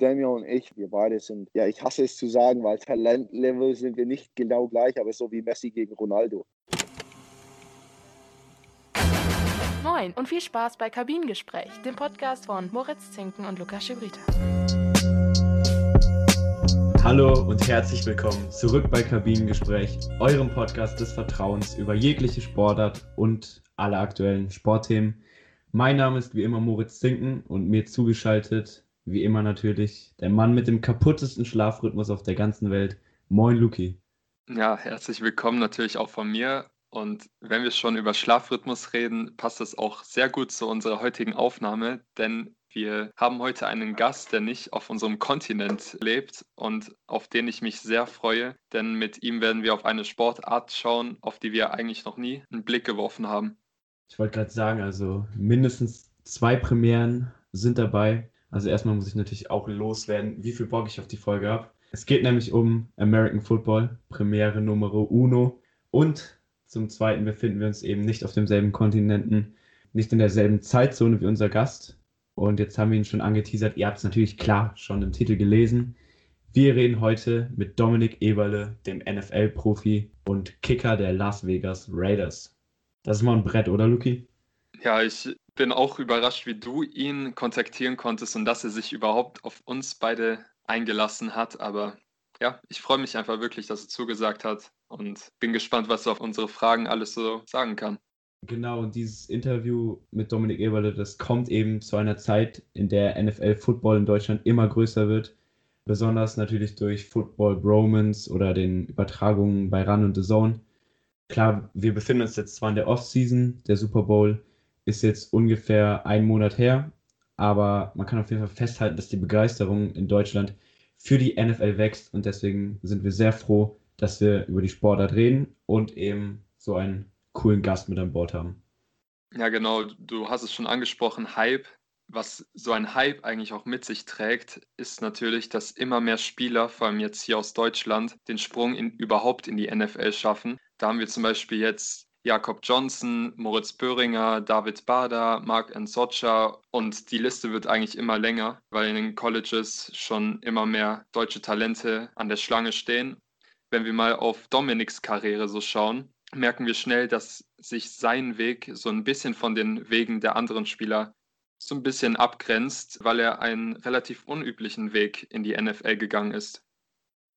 Daniel und ich, wir beide sind, ja, ich hasse es zu sagen, weil Talentlevel sind wir nicht genau gleich, aber so wie Messi gegen Ronaldo. Moin und viel Spaß bei Kabinengespräch, dem Podcast von Moritz Zinken und Lukas Schibrita. Hallo und herzlich willkommen zurück bei Kabinengespräch, eurem Podcast des Vertrauens über jegliche Sportart und alle aktuellen Sportthemen. Mein Name ist wie immer Moritz Zinken und mir zugeschaltet wie immer natürlich der Mann mit dem kaputtesten Schlafrhythmus auf der ganzen Welt. Moin, Luki. Ja, herzlich willkommen natürlich auch von mir. Und wenn wir schon über Schlafrhythmus reden, passt das auch sehr gut zu unserer heutigen Aufnahme, denn wir haben heute einen Gast, der nicht auf unserem Kontinent lebt und auf den ich mich sehr freue, denn mit ihm werden wir auf eine Sportart schauen, auf die wir eigentlich noch nie einen Blick geworfen haben. Ich wollte gerade sagen, also mindestens zwei Premieren sind dabei. Also erstmal muss ich natürlich auch loswerden, wie viel Bock ich auf die Folge habe. Es geht nämlich um American Football, Premiere Numero Uno. Und zum Zweiten befinden wir uns eben nicht auf demselben Kontinenten, nicht in derselben Zeitzone wie unser Gast. Und jetzt haben wir ihn schon angeteasert. Ihr habt es natürlich klar schon im Titel gelesen. Wir reden heute mit Dominik Eberle, dem NFL-Profi und Kicker der Las Vegas Raiders. Das ist mal ein Brett, oder Luki? Ja, ich bin auch überrascht, wie du ihn kontaktieren konntest und dass er sich überhaupt auf uns beide eingelassen hat. Aber ja, ich freue mich einfach wirklich, dass er zugesagt hat und bin gespannt, was er auf unsere Fragen alles so sagen kann. Genau, und dieses Interview mit Dominik Eberle, das kommt eben zu einer Zeit, in der NFL-Football in Deutschland immer größer wird. Besonders natürlich durch Football Bromance oder den Übertragungen bei Run und The Zone. Klar, wir befinden uns jetzt zwar in der Off-Season, der Super Bowl ist jetzt ungefähr ein Monat her, aber man kann auf jeden Fall festhalten, dass die Begeisterung in Deutschland für die NFL wächst und deswegen sind wir sehr froh, dass wir über die Sportart reden und eben so einen coolen Gast mit an Bord haben. Ja, genau, du hast es schon angesprochen, Hype. Was so ein Hype eigentlich auch mit sich trägt, ist natürlich, dass immer mehr Spieler, vor allem jetzt hier aus Deutschland, den Sprung in, überhaupt in die NFL schaffen. Da haben wir zum Beispiel jetzt Jakob Johnson, Moritz Böhringer, David Bader, Mark Nsocha und die Liste wird eigentlich immer länger, weil in den Colleges schon immer mehr deutsche Talente an der Schlange stehen. Wenn wir mal auf Dominiks Karriere so schauen, merken wir schnell, dass sich sein Weg so ein bisschen von den Wegen der anderen Spieler so ein bisschen abgrenzt, weil er einen relativ unüblichen Weg in die NFL gegangen ist.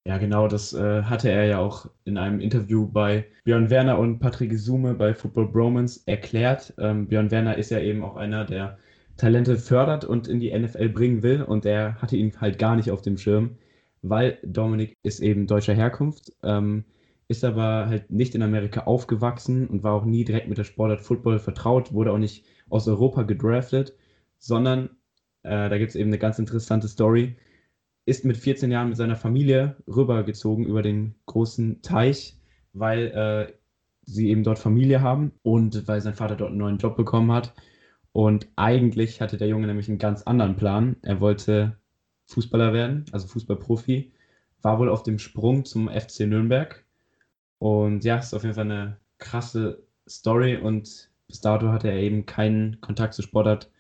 Ja, genau, das äh, hatte er ja auch in einem Interview bei Björn Werner und Patrick Sume bei Football Bromance erklärt. Ähm, Björn Werner ist ja eben auch einer, der Talente fördert und in die NFL bringen will und der hatte ihn halt gar nicht auf dem Schirm, weil Dominik ist eben deutscher Herkunft, ähm, ist aber halt nicht in Amerika aufgewachsen und war auch nie direkt mit der Sportart Football vertraut, wurde auch nicht aus Europa gedraftet, sondern äh, da gibt es eben eine ganz interessante Story ist mit 14 Jahren mit seiner Familie rübergezogen über den großen Teich, weil äh, sie eben dort Familie haben und weil sein Vater dort einen neuen Job bekommen hat. Und eigentlich hatte der Junge nämlich einen ganz anderen Plan. Er wollte Fußballer werden, also Fußballprofi, war wohl auf dem Sprung zum FC Nürnberg. Und ja, ist auf jeden Fall eine krasse Story und bis dato hatte er eben keinen Kontakt zu Sportart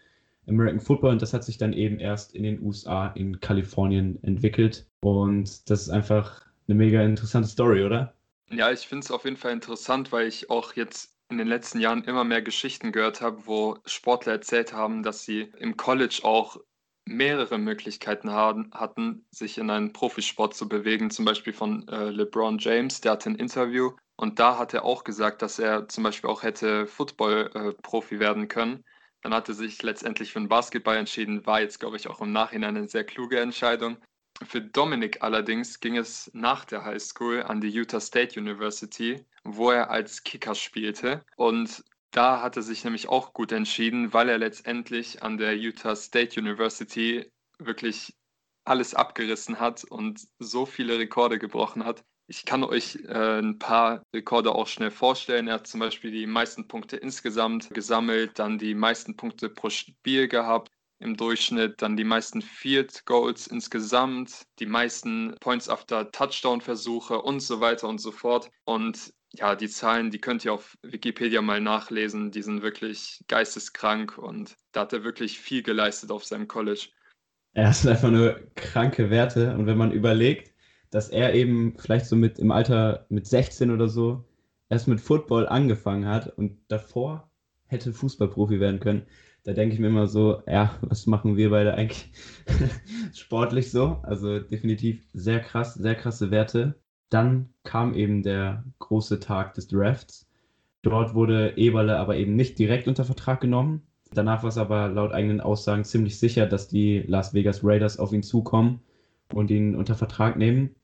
American Football und das hat sich dann eben erst in den USA, in Kalifornien entwickelt. Und das ist einfach eine mega interessante Story, oder? Ja, ich finde es auf jeden Fall interessant, weil ich auch jetzt in den letzten Jahren immer mehr Geschichten gehört habe, wo Sportler erzählt haben, dass sie im College auch mehrere Möglichkeiten haben, hatten, sich in einen Profisport zu bewegen. Zum Beispiel von äh, LeBron James, der hatte ein Interview und da hat er auch gesagt, dass er zum Beispiel auch hätte Football-Profi äh, werden können. Dann hat er sich letztendlich für den Basketball entschieden, war jetzt, glaube ich, auch im Nachhinein eine sehr kluge Entscheidung. Für Dominik allerdings ging es nach der High School an die Utah State University, wo er als Kicker spielte. Und da hat er sich nämlich auch gut entschieden, weil er letztendlich an der Utah State University wirklich alles abgerissen hat und so viele Rekorde gebrochen hat, ich kann euch äh, ein paar Rekorde auch schnell vorstellen. Er hat zum Beispiel die meisten Punkte insgesamt gesammelt, dann die meisten Punkte pro Spiel gehabt im Durchschnitt, dann die meisten Field Goals insgesamt, die meisten Points after Touchdown Versuche und so weiter und so fort. Und ja, die Zahlen, die könnt ihr auf Wikipedia mal nachlesen, die sind wirklich geisteskrank und da hat er wirklich viel geleistet auf seinem College. Er sind einfach nur kranke Werte. Und wenn man überlegt, dass er eben vielleicht so mit im Alter mit 16 oder so erst mit Football angefangen hat und davor hätte Fußballprofi werden können, da denke ich mir immer so, ja, was machen wir beide eigentlich sportlich so? Also definitiv sehr krass, sehr krasse Werte. Dann kam eben der große Tag des Drafts. Dort wurde Eberle aber eben nicht direkt unter Vertrag genommen. Danach war es aber laut eigenen Aussagen ziemlich sicher, dass die Las Vegas Raiders auf ihn zukommen und ihn unter Vertrag nehmen.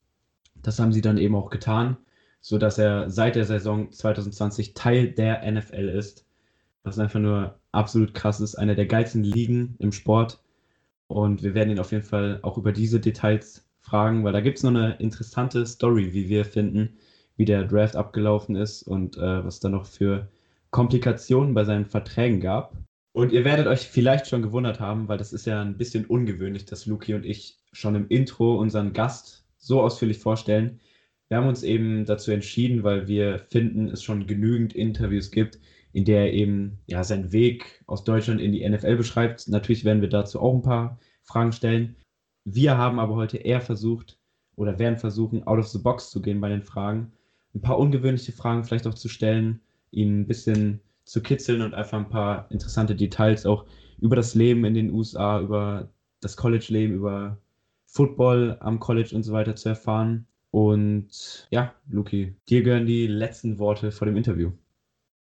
Das haben sie dann eben auch getan, sodass er seit der Saison 2020 Teil der NFL ist. Was einfach nur absolut krass ist. Einer der geilsten Ligen im Sport. Und wir werden ihn auf jeden Fall auch über diese Details fragen, weil da gibt es noch eine interessante Story, wie wir finden, wie der Draft abgelaufen ist und äh, was da noch für Komplikationen bei seinen Verträgen gab. Und ihr werdet euch vielleicht schon gewundert haben, weil das ist ja ein bisschen ungewöhnlich, dass Luki und ich schon im Intro unseren Gast so ausführlich vorstellen. Wir haben uns eben dazu entschieden, weil wir finden, es schon genügend Interviews gibt, in der er eben ja, seinen Weg aus Deutschland in die NFL beschreibt. Natürlich werden wir dazu auch ein paar Fragen stellen. Wir haben aber heute eher versucht oder werden versuchen, out of the box zu gehen bei den Fragen. Ein paar ungewöhnliche Fragen vielleicht auch zu stellen, ihn ein bisschen zu kitzeln und einfach ein paar interessante Details auch über das Leben in den USA, über das College-Leben, über Football am College und so weiter zu erfahren. Und ja, Luki, dir gehören die letzten Worte vor dem Interview.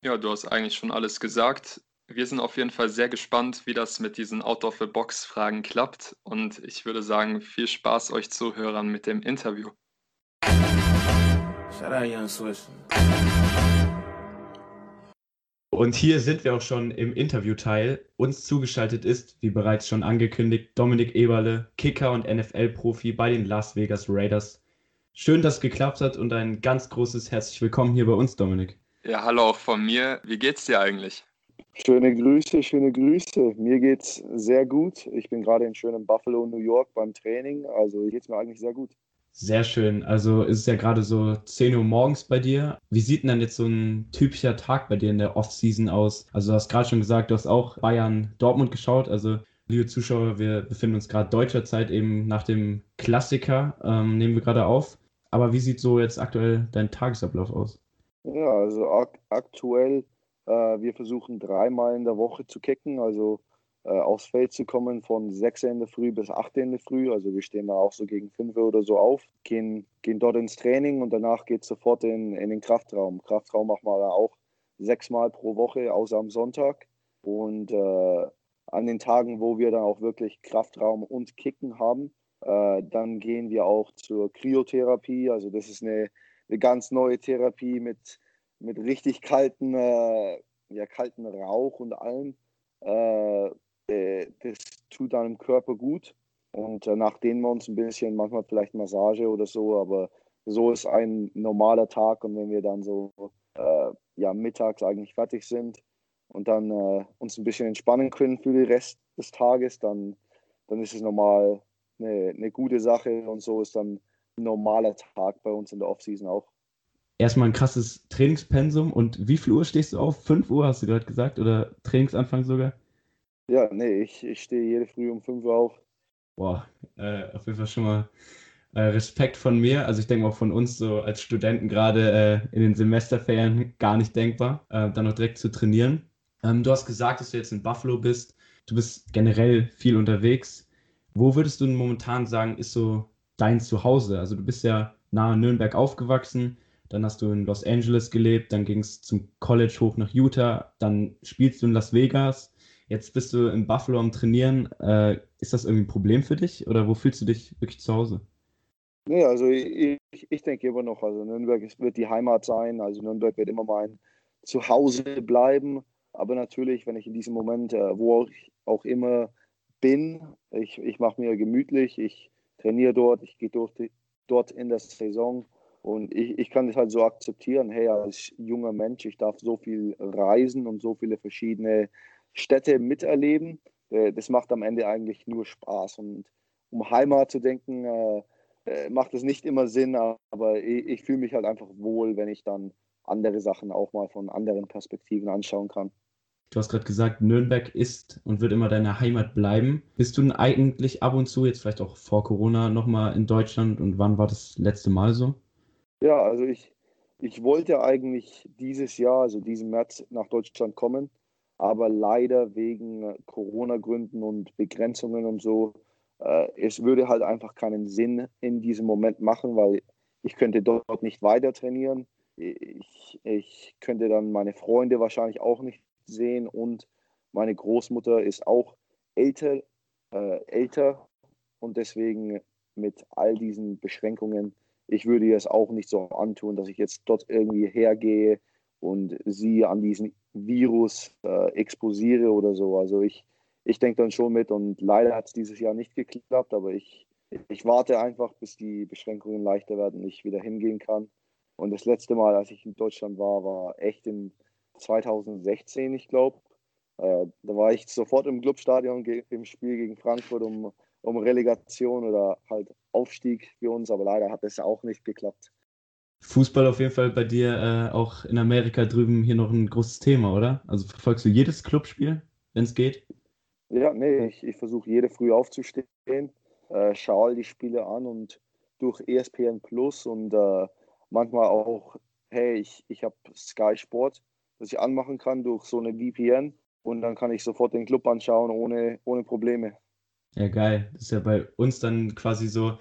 Ja, du hast eigentlich schon alles gesagt. Wir sind auf jeden Fall sehr gespannt, wie das mit diesen Out-of-the-Box-Fragen klappt. Und ich würde sagen, viel Spaß euch Zuhörern mit dem Interview. Und hier sind wir auch schon im Interviewteil. Uns zugeschaltet ist, wie bereits schon angekündigt, Dominik Eberle, Kicker und NFL-Profi bei den Las Vegas Raiders. Schön, dass es geklappt hat und ein ganz großes herzlich willkommen hier bei uns, Dominik. Ja, hallo auch von mir. Wie geht's dir eigentlich? Schöne Grüße, schöne Grüße. Mir geht's sehr gut. Ich bin gerade in schönem Buffalo, New York beim Training. Also geht's mir eigentlich sehr gut. Sehr schön. Also ist es ja gerade so 10 Uhr morgens bei dir. Wie sieht denn dann jetzt so ein typischer Tag bei dir in der Off-Season aus? Also du hast gerade schon gesagt, du hast auch Bayern Dortmund geschaut. Also liebe Zuschauer, wir befinden uns gerade deutscher Zeit eben nach dem Klassiker, ähm, nehmen wir gerade auf. Aber wie sieht so jetzt aktuell dein Tagesablauf aus? Ja, also ak aktuell, äh, wir versuchen dreimal in der Woche zu kicken, also aufs Feld zu kommen von 6 in der Früh bis 8 in der Früh. Also wir stehen da auch so gegen 5 oder so auf, gehen, gehen dort ins Training und danach geht es sofort in, in den Kraftraum. Kraftraum machen wir auch sechsmal pro Woche, außer am Sonntag. Und äh, an den Tagen, wo wir dann auch wirklich Kraftraum und Kicken haben, äh, dann gehen wir auch zur Kryotherapie. Also das ist eine eine ganz neue Therapie mit, mit richtig kalten, äh, ja, kalten Rauch und allem. Äh, äh, das tut deinem Körper gut. Und danach dehnen wir uns ein bisschen, manchmal vielleicht Massage oder so, aber so ist ein normaler Tag. Und wenn wir dann so äh, ja, mittags eigentlich fertig sind und dann äh, uns ein bisschen entspannen können für den Rest des Tages, dann, dann ist es normal eine, eine gute Sache und so ist dann normaler Tag bei uns in der Offseason auch. Erstmal ein krasses Trainingspensum und wie viel Uhr stehst du auf? 5 Uhr hast du gerade gesagt oder Trainingsanfang sogar? Ja, nee, ich, ich stehe jede Früh um 5 Uhr auf. Boah, äh, auf jeden Fall schon mal äh, Respekt von mir. Also ich denke auch von uns so als Studenten gerade äh, in den Semesterferien gar nicht denkbar, äh, dann noch direkt zu trainieren. Ähm, du hast gesagt, dass du jetzt in Buffalo bist. Du bist generell viel unterwegs. Wo würdest du momentan sagen, ist so dein Zuhause? Also du bist ja nahe Nürnberg aufgewachsen, dann hast du in Los Angeles gelebt, dann ging es zum College hoch nach Utah, dann spielst du in Las Vegas, jetzt bist du in Buffalo am Trainieren. Äh, ist das irgendwie ein Problem für dich oder wo fühlst du dich wirklich zu Hause? Nee, also ich, ich denke immer noch, also Nürnberg wird die Heimat sein, also Nürnberg wird immer mein Zuhause bleiben, aber natürlich, wenn ich in diesem Moment, äh, wo ich auch immer bin, ich, ich mache mir gemütlich, ich trainiere dort, ich gehe dort in der Saison und ich, ich kann das halt so akzeptieren, hey, als junger Mensch, ich darf so viel reisen und so viele verschiedene Städte miterleben. Äh, das macht am Ende eigentlich nur Spaß. Und um Heimat zu denken, äh, äh, macht es nicht immer Sinn, aber ich, fühle mich halt einfach wohl, wenn ich dann andere Sachen auch mal von anderen Perspektiven anschauen kann. Du hast gerade gesagt, Nürnberg ist und wird immer deine Heimat bleiben. Bist du eigentlich ab und zu, jetzt vielleicht auch vor Corona, nochmal in Deutschland und wann war das letzte Mal so? Ja, also ich, ich wollte eigentlich dieses Jahr, also diesen März, nach Deutschland kommen, aber leider wegen Corona-Gründen und Begrenzungen und so, äh, es würde halt einfach keinen Sinn in diesem Moment machen, weil ich könnte dort nicht weiter trainieren. Ich, ich könnte dann meine Freunde wahrscheinlich auch nicht sehen und meine Großmutter ist auch älter, äh, älter und deswegen mit all diesen Beschränkungen, ich würde es auch nicht so antun, dass ich jetzt dort irgendwie hergehe und sie an diesen Virus äh, exposiere oder so. Also ich, ich denke dann schon mit und leider hat es dieses Jahr nicht geklappt, aber ich, ich warte einfach, bis die Beschränkungen leichter werden und ich wieder hingehen kann. Und das letzte Mal, als ich in Deutschland war, war echt in 2016, ich glaube. Äh, da war ich sofort im Clubstadion im Spiel gegen Frankfurt um, um Relegation oder halt Aufstieg für uns, aber leider hat es auch nicht geklappt. Fußball auf jeden Fall bei dir äh, auch in Amerika drüben hier noch ein großes Thema, oder? Also verfolgst du jedes Clubspiel, wenn es geht? Ja, nee, ich, ich versuche jede früh aufzustehen, äh, schaue die Spiele an und durch ESPN Plus und äh, manchmal auch, hey, ich, ich habe Sky Sport das ich anmachen kann durch so eine VPN und dann kann ich sofort den Club anschauen ohne, ohne Probleme. Ja, geil. Das ist ja bei uns dann quasi so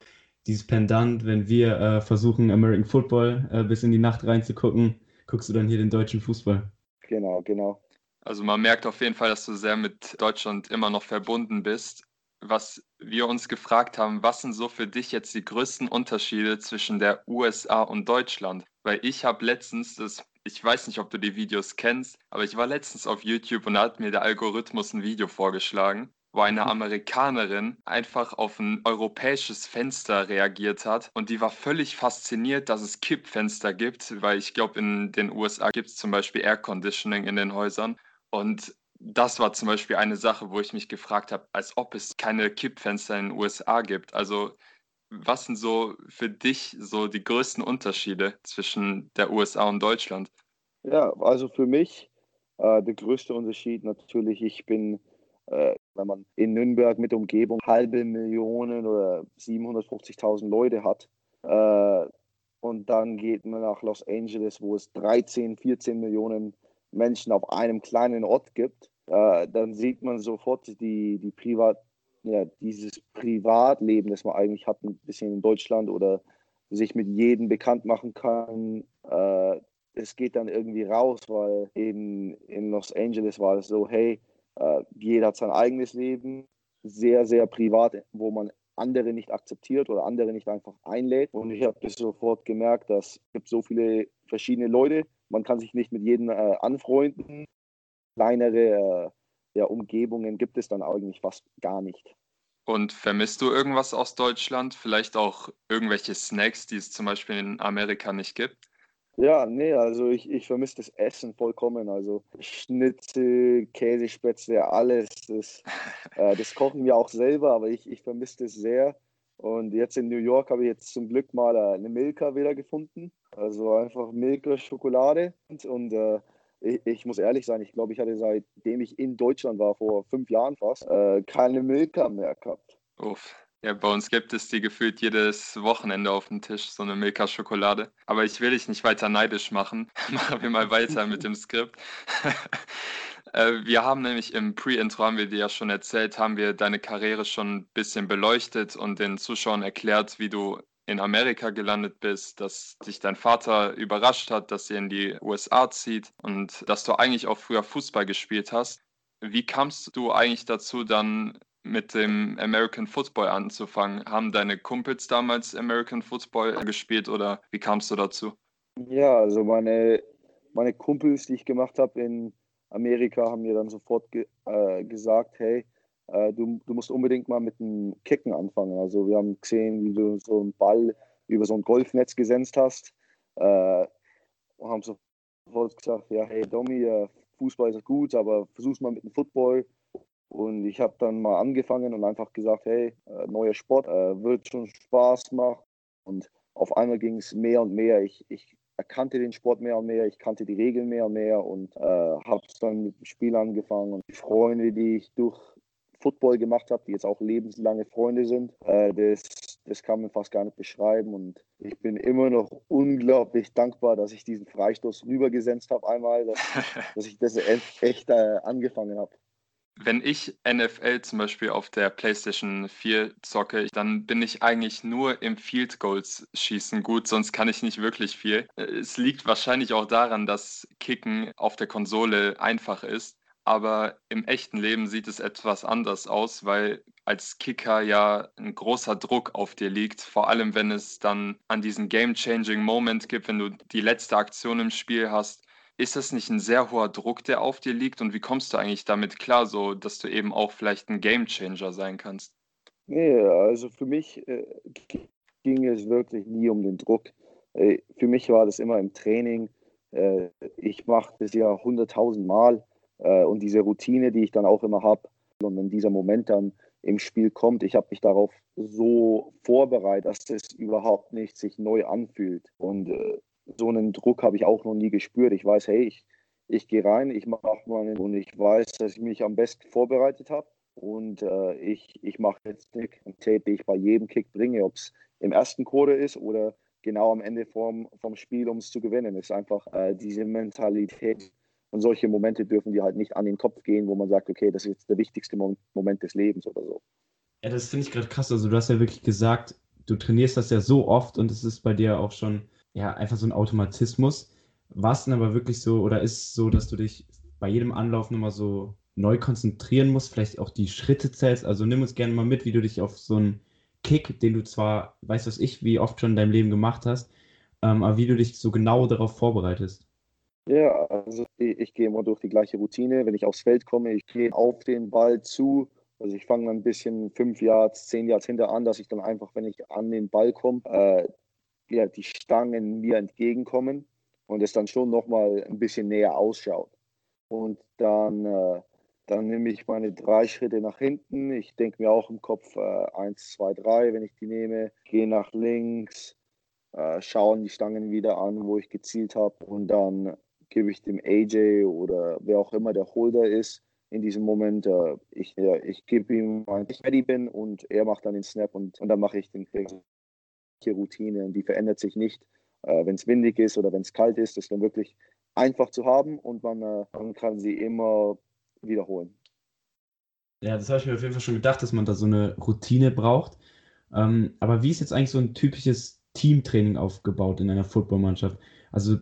dieses Pendant, wenn wir äh, versuchen, American Football äh, bis in die Nacht reinzugucken, guckst du dann hier den deutschen Fußball. Genau, genau. Also man merkt auf jeden Fall, dass du sehr mit Deutschland immer noch verbunden bist. Was wir uns gefragt haben, was sind so für dich jetzt die größten Unterschiede zwischen der USA und Deutschland? Weil ich habe letztens das ich weiß nicht, ob du die Videos kennst, aber ich war letztens auf YouTube und da hat mir der Algorithmus ein Video vorgeschlagen, wo eine. Amerikanerin einfach auf ein europäisches Fenster reagiert hat und die war völlig fasziniert, dass es Kippfenster gibt, weil ich glaube, in den USA gibt es zum Beispiel Air Conditioning in den Häusern und das war zum Beispiel eine Sache, wo ich mich gefragt habe, als ob es keine Kippfenster in den USA gibt. Also was sind so für dich so die größten Unterschiede zwischen der USA und Deutschland? Ja, also für mich äh, der größte Unterschied natürlich, ich bin, wenn man in Nürnberg mit Umgebung halbe Millionen oder 750.000 Leute hat äh, und dann geht man nach Los Angeles, wo es 13, 14 Millionen Menschen auf einem kleinen Ort gibt, äh, dann sieht man sofort die, die Privat ja, dieses Privatleben, das man eigentlich hat, ein bisschen in Deutschland oder sich mit jedem bekannt machen kann, äh, es geht dann irgendwie raus, weil in, in Los Angeles war es so, hey, äh, jeder hat sein eigenes Leben, sehr, sehr privat, wo man andere nicht akzeptiert oder andere nicht einfach einlädt. Und ich habe das sofort gemerkt, dass es so viele verschiedene Leute, man kann sich nicht mit jedem äh, anfreunden. Kleinere äh, ja, Umgebungen gibt es dann eigentlich fast gar nicht. Und vermisst du irgendwas aus Deutschland? Vielleicht auch irgendwelche Snacks, die es zum Beispiel in Amerika nicht gibt? Ja, nee, also ich, ich vermisse das Essen vollkommen. Also Schnitzel, Käsespätzle, alles. Das, äh, das kochen wir auch selber, aber ich, ich vermisse das sehr. Und jetzt in New York habe ich jetzt zum Glück mal äh, eine Milka wieder gefunden. Also einfach Milka Schokolade. Und, und äh, ich, ich, muss ehrlich sein, ich glaube, ich hatte seitdem ich in Deutschland war, vor fünf Jahren fast, äh, keine Milka mehr gehabt. Uff. Ja, bei uns gibt es die gefühlt jedes Wochenende auf dem Tisch, so eine Milka-Schokolade. Aber ich will dich nicht weiter neidisch machen. Machen wir mal weiter mit dem Skript. Äh, wir haben nämlich im Pre-Intro, haben wir dir ja schon erzählt, haben wir deine Karriere schon ein bisschen beleuchtet und den Zuschauern erklärt, wie du in Amerika gelandet bist, dass dich dein Vater überrascht hat, dass ihr in die USA zieht und dass du eigentlich auch früher Fußball gespielt hast. Wie kamst du eigentlich dazu, dann mit dem American Football anzufangen? Haben deine Kumpels damals American Football gespielt oder wie kamst du dazu? Ja, also meine, meine Kumpels, die ich gemacht habe in Amerika, haben mir dann sofort ge äh, gesagt, hey, äh, du, du musst unbedingt mal mit dem Kicken anfangen. Also wir haben gesehen, wie du so einen Ball über so ein Golfnetz gesenzt hast äh, und haben sofort gesagt, ja, hey Domi, äh, Fußball ist gut, aber versuch's mal mit dem Football. Und ich habe dann mal angefangen und einfach gesagt, hey, äh, neuer Sport, äh, wird schon Spaß machen. Und auf einmal ging es mehr und mehr. Ich, ich erkannte den Sport mehr und mehr, ich kannte die Regeln mehr und mehr und äh, habe dann mit dem Spiel angefangen und die Freunde, die ich durch Football gemacht habe, die jetzt auch lebenslange Freunde sind, äh, das, das kann man fast gar nicht beschreiben und ich bin immer noch unglaublich dankbar, dass ich diesen Freistoß rübergesenzt habe einmal, dass, dass ich das echt äh, angefangen habe. Wenn ich NFL zum Beispiel auf der PlayStation 4 zocke, dann bin ich eigentlich nur im Field Goals schießen. Gut, sonst kann ich nicht wirklich viel. Es liegt wahrscheinlich auch daran, dass Kicken auf der Konsole einfach ist, aber im echten Leben sieht es etwas anders aus, weil als Kicker ja ein großer Druck auf dir liegt, vor allem wenn es dann an diesen game-changing Moment gibt, wenn du die letzte Aktion im Spiel hast ist das nicht ein sehr hoher Druck, der auf dir liegt? Und wie kommst du eigentlich damit klar, so dass du eben auch vielleicht ein Gamechanger sein kannst? Nee, also für mich äh, ging es wirklich nie um den Druck. Äh, für mich war das immer im Training. Äh, ich mache das ja hunderttausend Mal äh, und diese Routine, die ich dann auch immer habe, und wenn dieser Moment dann im Spiel kommt, ich habe mich darauf so vorbereitet, dass es überhaupt nicht sich neu anfühlt. Und äh, so einen Druck habe ich auch noch nie gespürt. Ich weiß, hey, ich, ich gehe rein, ich mache mal und ich weiß, dass ich mich am besten vorbereitet habe. Und äh, ich, ich mache jetzt einen Tape, den ich bei jedem Kick bringe, ob es im ersten Quarter ist oder genau am Ende vom, vom Spiel, um es zu gewinnen. Ist einfach äh, diese Mentalität. Und solche Momente dürfen die halt nicht an den Kopf gehen, wo man sagt, okay, das ist jetzt der wichtigste Moment des Lebens oder so. Ja, das finde ich gerade krass. Also du hast ja wirklich gesagt, du trainierst das ja so oft und es ist bei dir auch schon ja, einfach so ein Automatismus. War es denn aber wirklich so oder ist es so, dass du dich bei jedem Anlauf nochmal so neu konzentrieren musst, vielleicht auch die Schritte zählst? Also nimm uns gerne mal mit, wie du dich auf so einen Kick, den du zwar, weißt was ich, wie oft schon in deinem Leben gemacht hast, ähm, aber wie du dich so genau darauf vorbereitest. Ja, also ich, ich gehe immer durch die gleiche Routine. Wenn ich aufs Feld komme, ich gehe auf den Ball zu. Also ich fange ein bisschen fünf Yards, zehn Yards hinter an, dass ich dann einfach, wenn ich an den Ball komme, äh, ja, die Stangen mir entgegenkommen und es dann schon nochmal ein bisschen näher ausschaut. Und dann, äh, dann nehme ich meine drei Schritte nach hinten. Ich denke mir auch im Kopf äh, eins, zwei, drei, wenn ich die nehme. Gehe nach links, äh, schaue die Stangen wieder an, wo ich gezielt habe. Und dann gebe ich dem AJ oder wer auch immer der Holder ist, in diesem Moment, äh, ich, ja, ich gebe ihm, wann ich ready bin und er macht dann den Snap und, und dann mache ich den Krieg Routine und die verändert sich nicht, äh, wenn es windig ist oder wenn es kalt ist. Das ist dann wirklich einfach zu haben und man, äh, man kann sie immer wiederholen. Ja, das habe ich mir auf jeden Fall schon gedacht, dass man da so eine Routine braucht. Ähm, aber wie ist jetzt eigentlich so ein typisches Teamtraining aufgebaut in einer Footballmannschaft? Also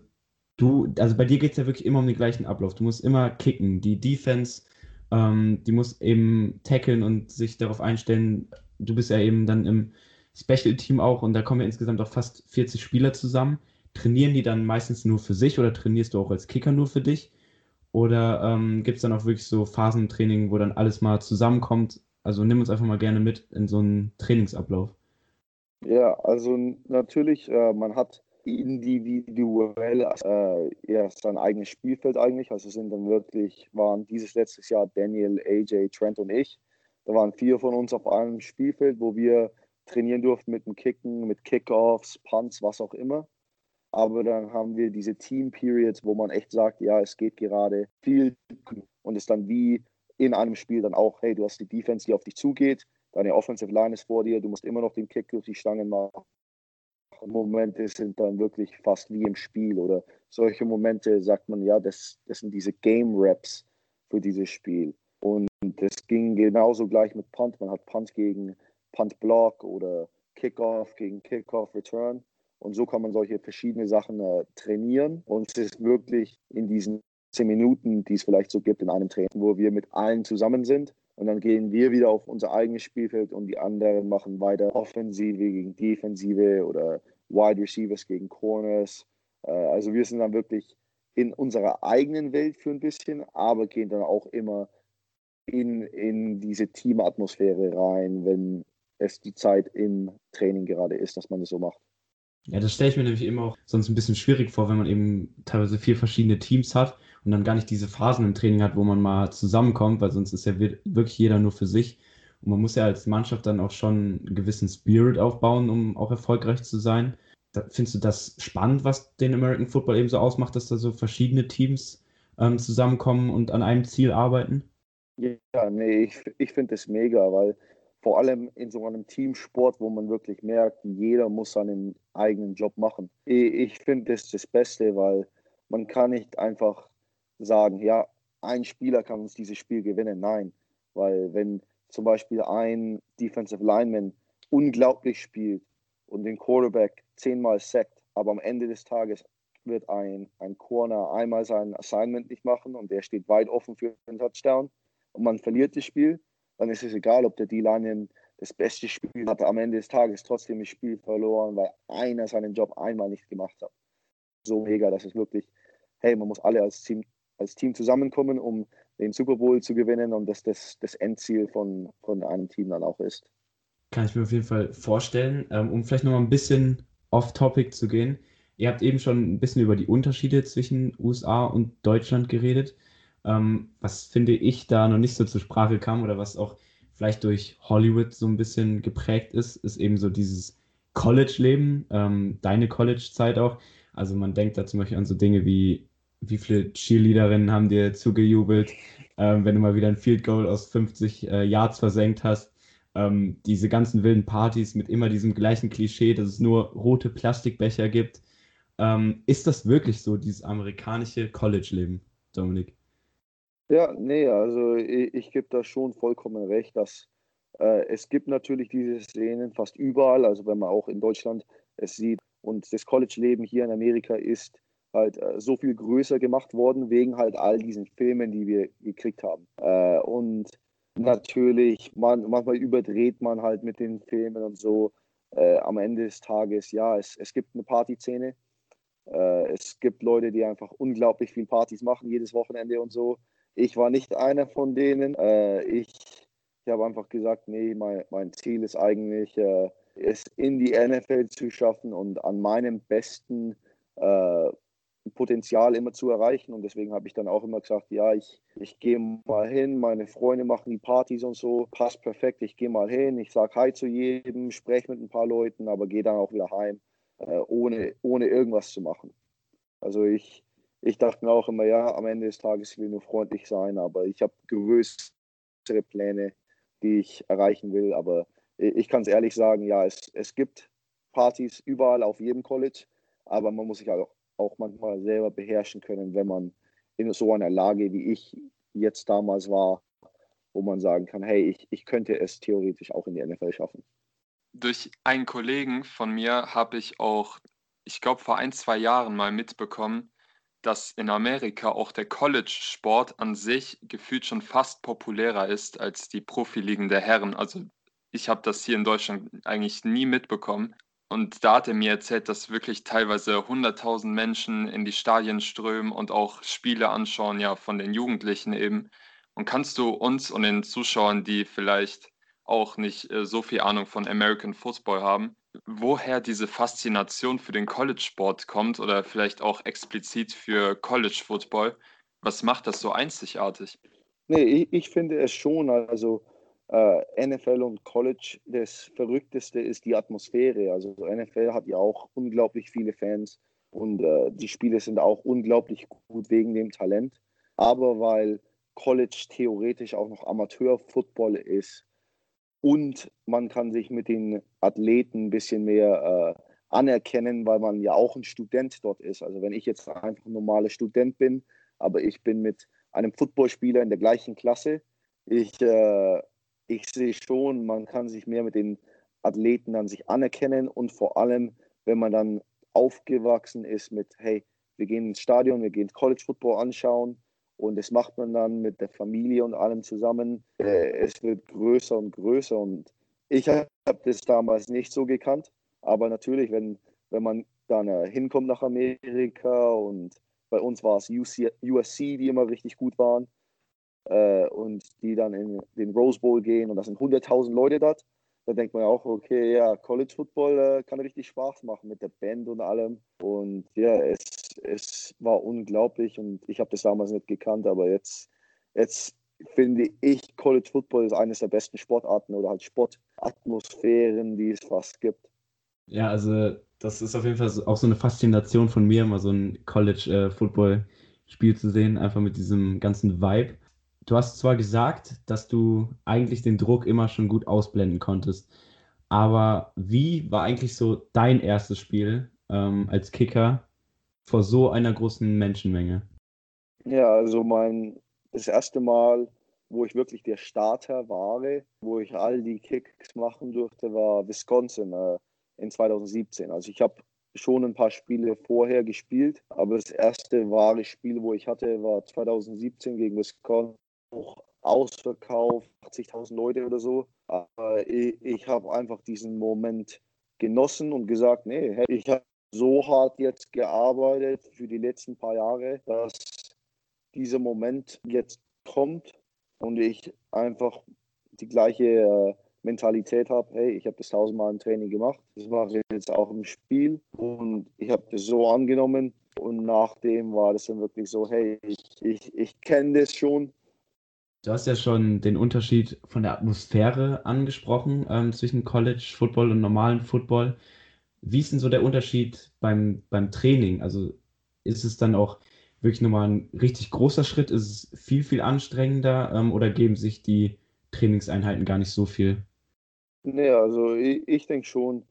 du, also bei dir geht es ja wirklich immer um den gleichen Ablauf. Du musst immer kicken. Die Defense, ähm, die muss eben tackeln und sich darauf einstellen. Du bist ja eben dann im Special Team auch und da kommen ja insgesamt auch fast 40 Spieler zusammen. Trainieren die dann meistens nur für sich oder trainierst du auch als Kicker nur für dich? Oder ähm, gibt es dann auch wirklich so Phasentraining, wo dann alles mal zusammenkommt? Also nimm uns einfach mal gerne mit in so einen Trainingsablauf. Ja, also natürlich, äh, man hat individuell äh, ja, sein eigenes Spielfeld eigentlich. Also sind dann wirklich, waren dieses letztes Jahr Daniel, AJ, Trent und ich. Da waren vier von uns auf einem Spielfeld, wo wir trainieren durften mit dem Kicken, mit Kickoffs, Punts, was auch immer. Aber dann haben wir diese Team Periods, wo man echt sagt, ja, es geht gerade viel und es dann wie in einem Spiel dann auch, hey, du hast die Defense, die auf dich zugeht, deine Offensive Line ist vor dir, du musst immer noch den Kick durch die Stangen machen. Momente sind dann wirklich fast wie im Spiel oder solche Momente sagt man, ja, das, das sind diese Game Raps für dieses Spiel. Und das ging genauso gleich mit Punt. Man hat Punt gegen Punt Block oder Kickoff gegen Kickoff Return. Und so kann man solche verschiedene Sachen äh, trainieren. Und es ist wirklich in diesen zehn Minuten, die es vielleicht so gibt in einem Training, wo wir mit allen zusammen sind. Und dann gehen wir wieder auf unser eigenes Spielfeld und die anderen machen weiter Offensive gegen Defensive oder Wide Receivers gegen Corners. Äh, also wir sind dann wirklich in unserer eigenen Welt für ein bisschen, aber gehen dann auch immer in, in diese Teamatmosphäre rein, wenn es die Zeit im Training gerade ist, dass man das so macht. Ja, das stelle ich mir nämlich immer auch sonst ein bisschen schwierig vor, wenn man eben teilweise vier verschiedene Teams hat und dann gar nicht diese Phasen im Training hat, wo man mal zusammenkommt, weil sonst ist ja wirklich jeder nur für sich. Und man muss ja als Mannschaft dann auch schon einen gewissen Spirit aufbauen, um auch erfolgreich zu sein. findest du das spannend, was den American Football eben so ausmacht, dass da so verschiedene Teams ähm, zusammenkommen und an einem Ziel arbeiten? Ja, nee, ich, ich finde es mega, weil vor allem in so einem Teamsport, wo man wirklich merkt, jeder muss seinen eigenen Job machen. Ich, finde das das Beste, weil man kann nicht einfach sagen, ja, ein Spieler kann uns dieses Spiel gewinnen. Nein, weil wenn zum Beispiel ein Defensive Lineman unglaublich spielt und den Quarterback zehnmal sackt, aber am Ende des Tages wird ein, ein Corner einmal sein Assignment nicht machen und der steht weit offen für einen Touchdown und man verliert das Spiel, dann ist es egal, ob der D-Line das beste Spiel hatte. Am Ende des Tages trotzdem das Spiel verloren, weil einer seinen Job einmal nicht gemacht hat. So mega, dass es wirklich, hey, man muss alle als Team, als Team zusammenkommen, um den Super Bowl zu gewinnen und dass das das Endziel von, von einem Team dann auch ist. Kann ich mir auf jeden Fall vorstellen. Ähm, um vielleicht nochmal ein bisschen off-topic zu gehen. Ihr habt eben schon ein bisschen über die Unterschiede zwischen USA und Deutschland geredet. Ähm, was finde ich da noch nicht so zur Sprache kam oder was auch vielleicht durch Hollywood so ein bisschen geprägt ist, ist eben so dieses College-Leben, ähm, deine College-Zeit auch. Also man denkt da zum Beispiel an so Dinge wie, wie viele Cheerleaderinnen haben dir zugejubelt, ähm, wenn du mal wieder ein Field Goal aus 50 äh, Yards versenkt hast. Ähm, diese ganzen wilden Partys mit immer diesem gleichen Klischee, dass es nur rote Plastikbecher gibt. Ähm, ist das wirklich so, dieses amerikanische College-Leben, Dominik? Ja, nee, also ich, ich gebe da schon vollkommen recht, dass äh, es gibt natürlich diese Szenen fast überall, also wenn man auch in Deutschland es sieht. Und das College-Leben hier in Amerika ist halt äh, so viel größer gemacht worden, wegen halt all diesen Filmen, die wir gekriegt haben. Äh, und natürlich, man, manchmal überdreht man halt mit den Filmen und so. Äh, am Ende des Tages, ja, es, es gibt eine Partyszene. Äh, es gibt Leute, die einfach unglaublich viel Partys machen, jedes Wochenende und so. Ich war nicht einer von denen. Äh, ich ich habe einfach gesagt, nee, mein, mein Ziel ist eigentlich, äh, es in die NFL zu schaffen und an meinem besten äh, Potenzial immer zu erreichen. Und deswegen habe ich dann auch immer gesagt, ja, ich, ich gehe mal hin, meine Freunde machen die Partys und so, passt perfekt, ich gehe mal hin, ich sage Hi zu jedem, spreche mit ein paar Leuten, aber gehe dann auch wieder heim, äh, ohne, ohne irgendwas zu machen. Also ich, ich dachte mir auch immer, ja, am Ende des Tages will nur freundlich sein, aber ich habe größere Pläne, die ich erreichen will. Aber ich kann es ehrlich sagen, ja, es, es gibt Partys überall auf jedem College, aber man muss sich auch, auch manchmal selber beherrschen können, wenn man in so einer Lage wie ich jetzt damals war, wo man sagen kann, hey, ich, ich könnte es theoretisch auch in die NFL schaffen. Durch einen Kollegen von mir habe ich auch, ich glaube, vor ein, zwei Jahren mal mitbekommen, dass in Amerika auch der College-Sport an sich gefühlt schon fast populärer ist als die Profiligen der Herren. Also ich habe das hier in Deutschland eigentlich nie mitbekommen. Und da hat er mir erzählt, dass wirklich teilweise 100.000 Menschen in die Stadien strömen und auch Spiele anschauen, ja, von den Jugendlichen eben. Und kannst du uns und den Zuschauern, die vielleicht auch nicht äh, so viel Ahnung von American Football haben, woher diese Faszination für den College-Sport kommt oder vielleicht auch explizit für College-Football. Was macht das so einzigartig? Nee, ich, ich finde es schon. Also äh, NFL und College, das Verrückteste ist die Atmosphäre. Also NFL hat ja auch unglaublich viele Fans und äh, die Spiele sind auch unglaublich gut wegen dem Talent. Aber weil College theoretisch auch noch Amateur-Football ist, und man kann sich mit den Athleten ein bisschen mehr äh, anerkennen, weil man ja auch ein Student dort ist. Also wenn ich jetzt einfach ein normaler Student bin, aber ich bin mit einem Footballspieler in der gleichen Klasse, ich, äh, ich sehe schon, man kann sich mehr mit den Athleten an sich anerkennen und vor allem, wenn man dann aufgewachsen ist mit, hey, wir gehen ins Stadion, wir gehen College Football anschauen, und das macht man dann mit der Familie und allem zusammen. Äh, es wird größer und größer. Und ich habe das damals nicht so gekannt. Aber natürlich, wenn, wenn man dann äh, hinkommt nach Amerika und bei uns war es UC, USC, die immer richtig gut waren äh, und die dann in den Rose Bowl gehen und da sind 100.000 Leute dort. Da denkt man ja auch, okay, ja, College Football äh, kann richtig Spaß machen mit der Band und allem. Und ja, es es war unglaublich und ich habe das damals nicht gekannt, aber jetzt, jetzt finde ich, College Football ist eines der besten Sportarten oder halt Sportatmosphären, die es fast gibt. Ja, also das ist auf jeden Fall auch so eine Faszination von mir, mal so ein College-Football-Spiel zu sehen, einfach mit diesem ganzen Vibe. Du hast zwar gesagt, dass du eigentlich den Druck immer schon gut ausblenden konntest, aber wie war eigentlich so dein erstes Spiel ähm, als Kicker vor so einer großen Menschenmenge? Ja, also mein das erste Mal, wo ich wirklich der Starter war, wo ich all die Kicks machen durfte, war Wisconsin äh, in 2017. Also ich habe schon ein paar Spiele vorher gespielt, aber das erste wahre Spiel, wo ich hatte, war 2017 gegen Wisconsin. Auch ausverkauft, 80.000 Leute oder so. Aber ich, ich habe einfach diesen Moment genossen und gesagt, nee, ich habe so hart jetzt gearbeitet für die letzten paar Jahre, dass dieser Moment jetzt kommt und ich einfach die gleiche äh, Mentalität habe, hey, ich habe das tausendmal im Training gemacht, das mache ich jetzt auch im Spiel und ich habe das so angenommen und nachdem war das dann wirklich so, hey, ich, ich, ich kenne das schon. Du hast ja schon den Unterschied von der Atmosphäre angesprochen ähm, zwischen College Football und normalen Football. Wie ist denn so der Unterschied beim, beim Training? Also ist es dann auch wirklich nochmal ein richtig großer Schritt? Ist es viel, viel anstrengender ähm, oder geben sich die Trainingseinheiten gar nicht so viel? Nee, also ich, ich denke schon,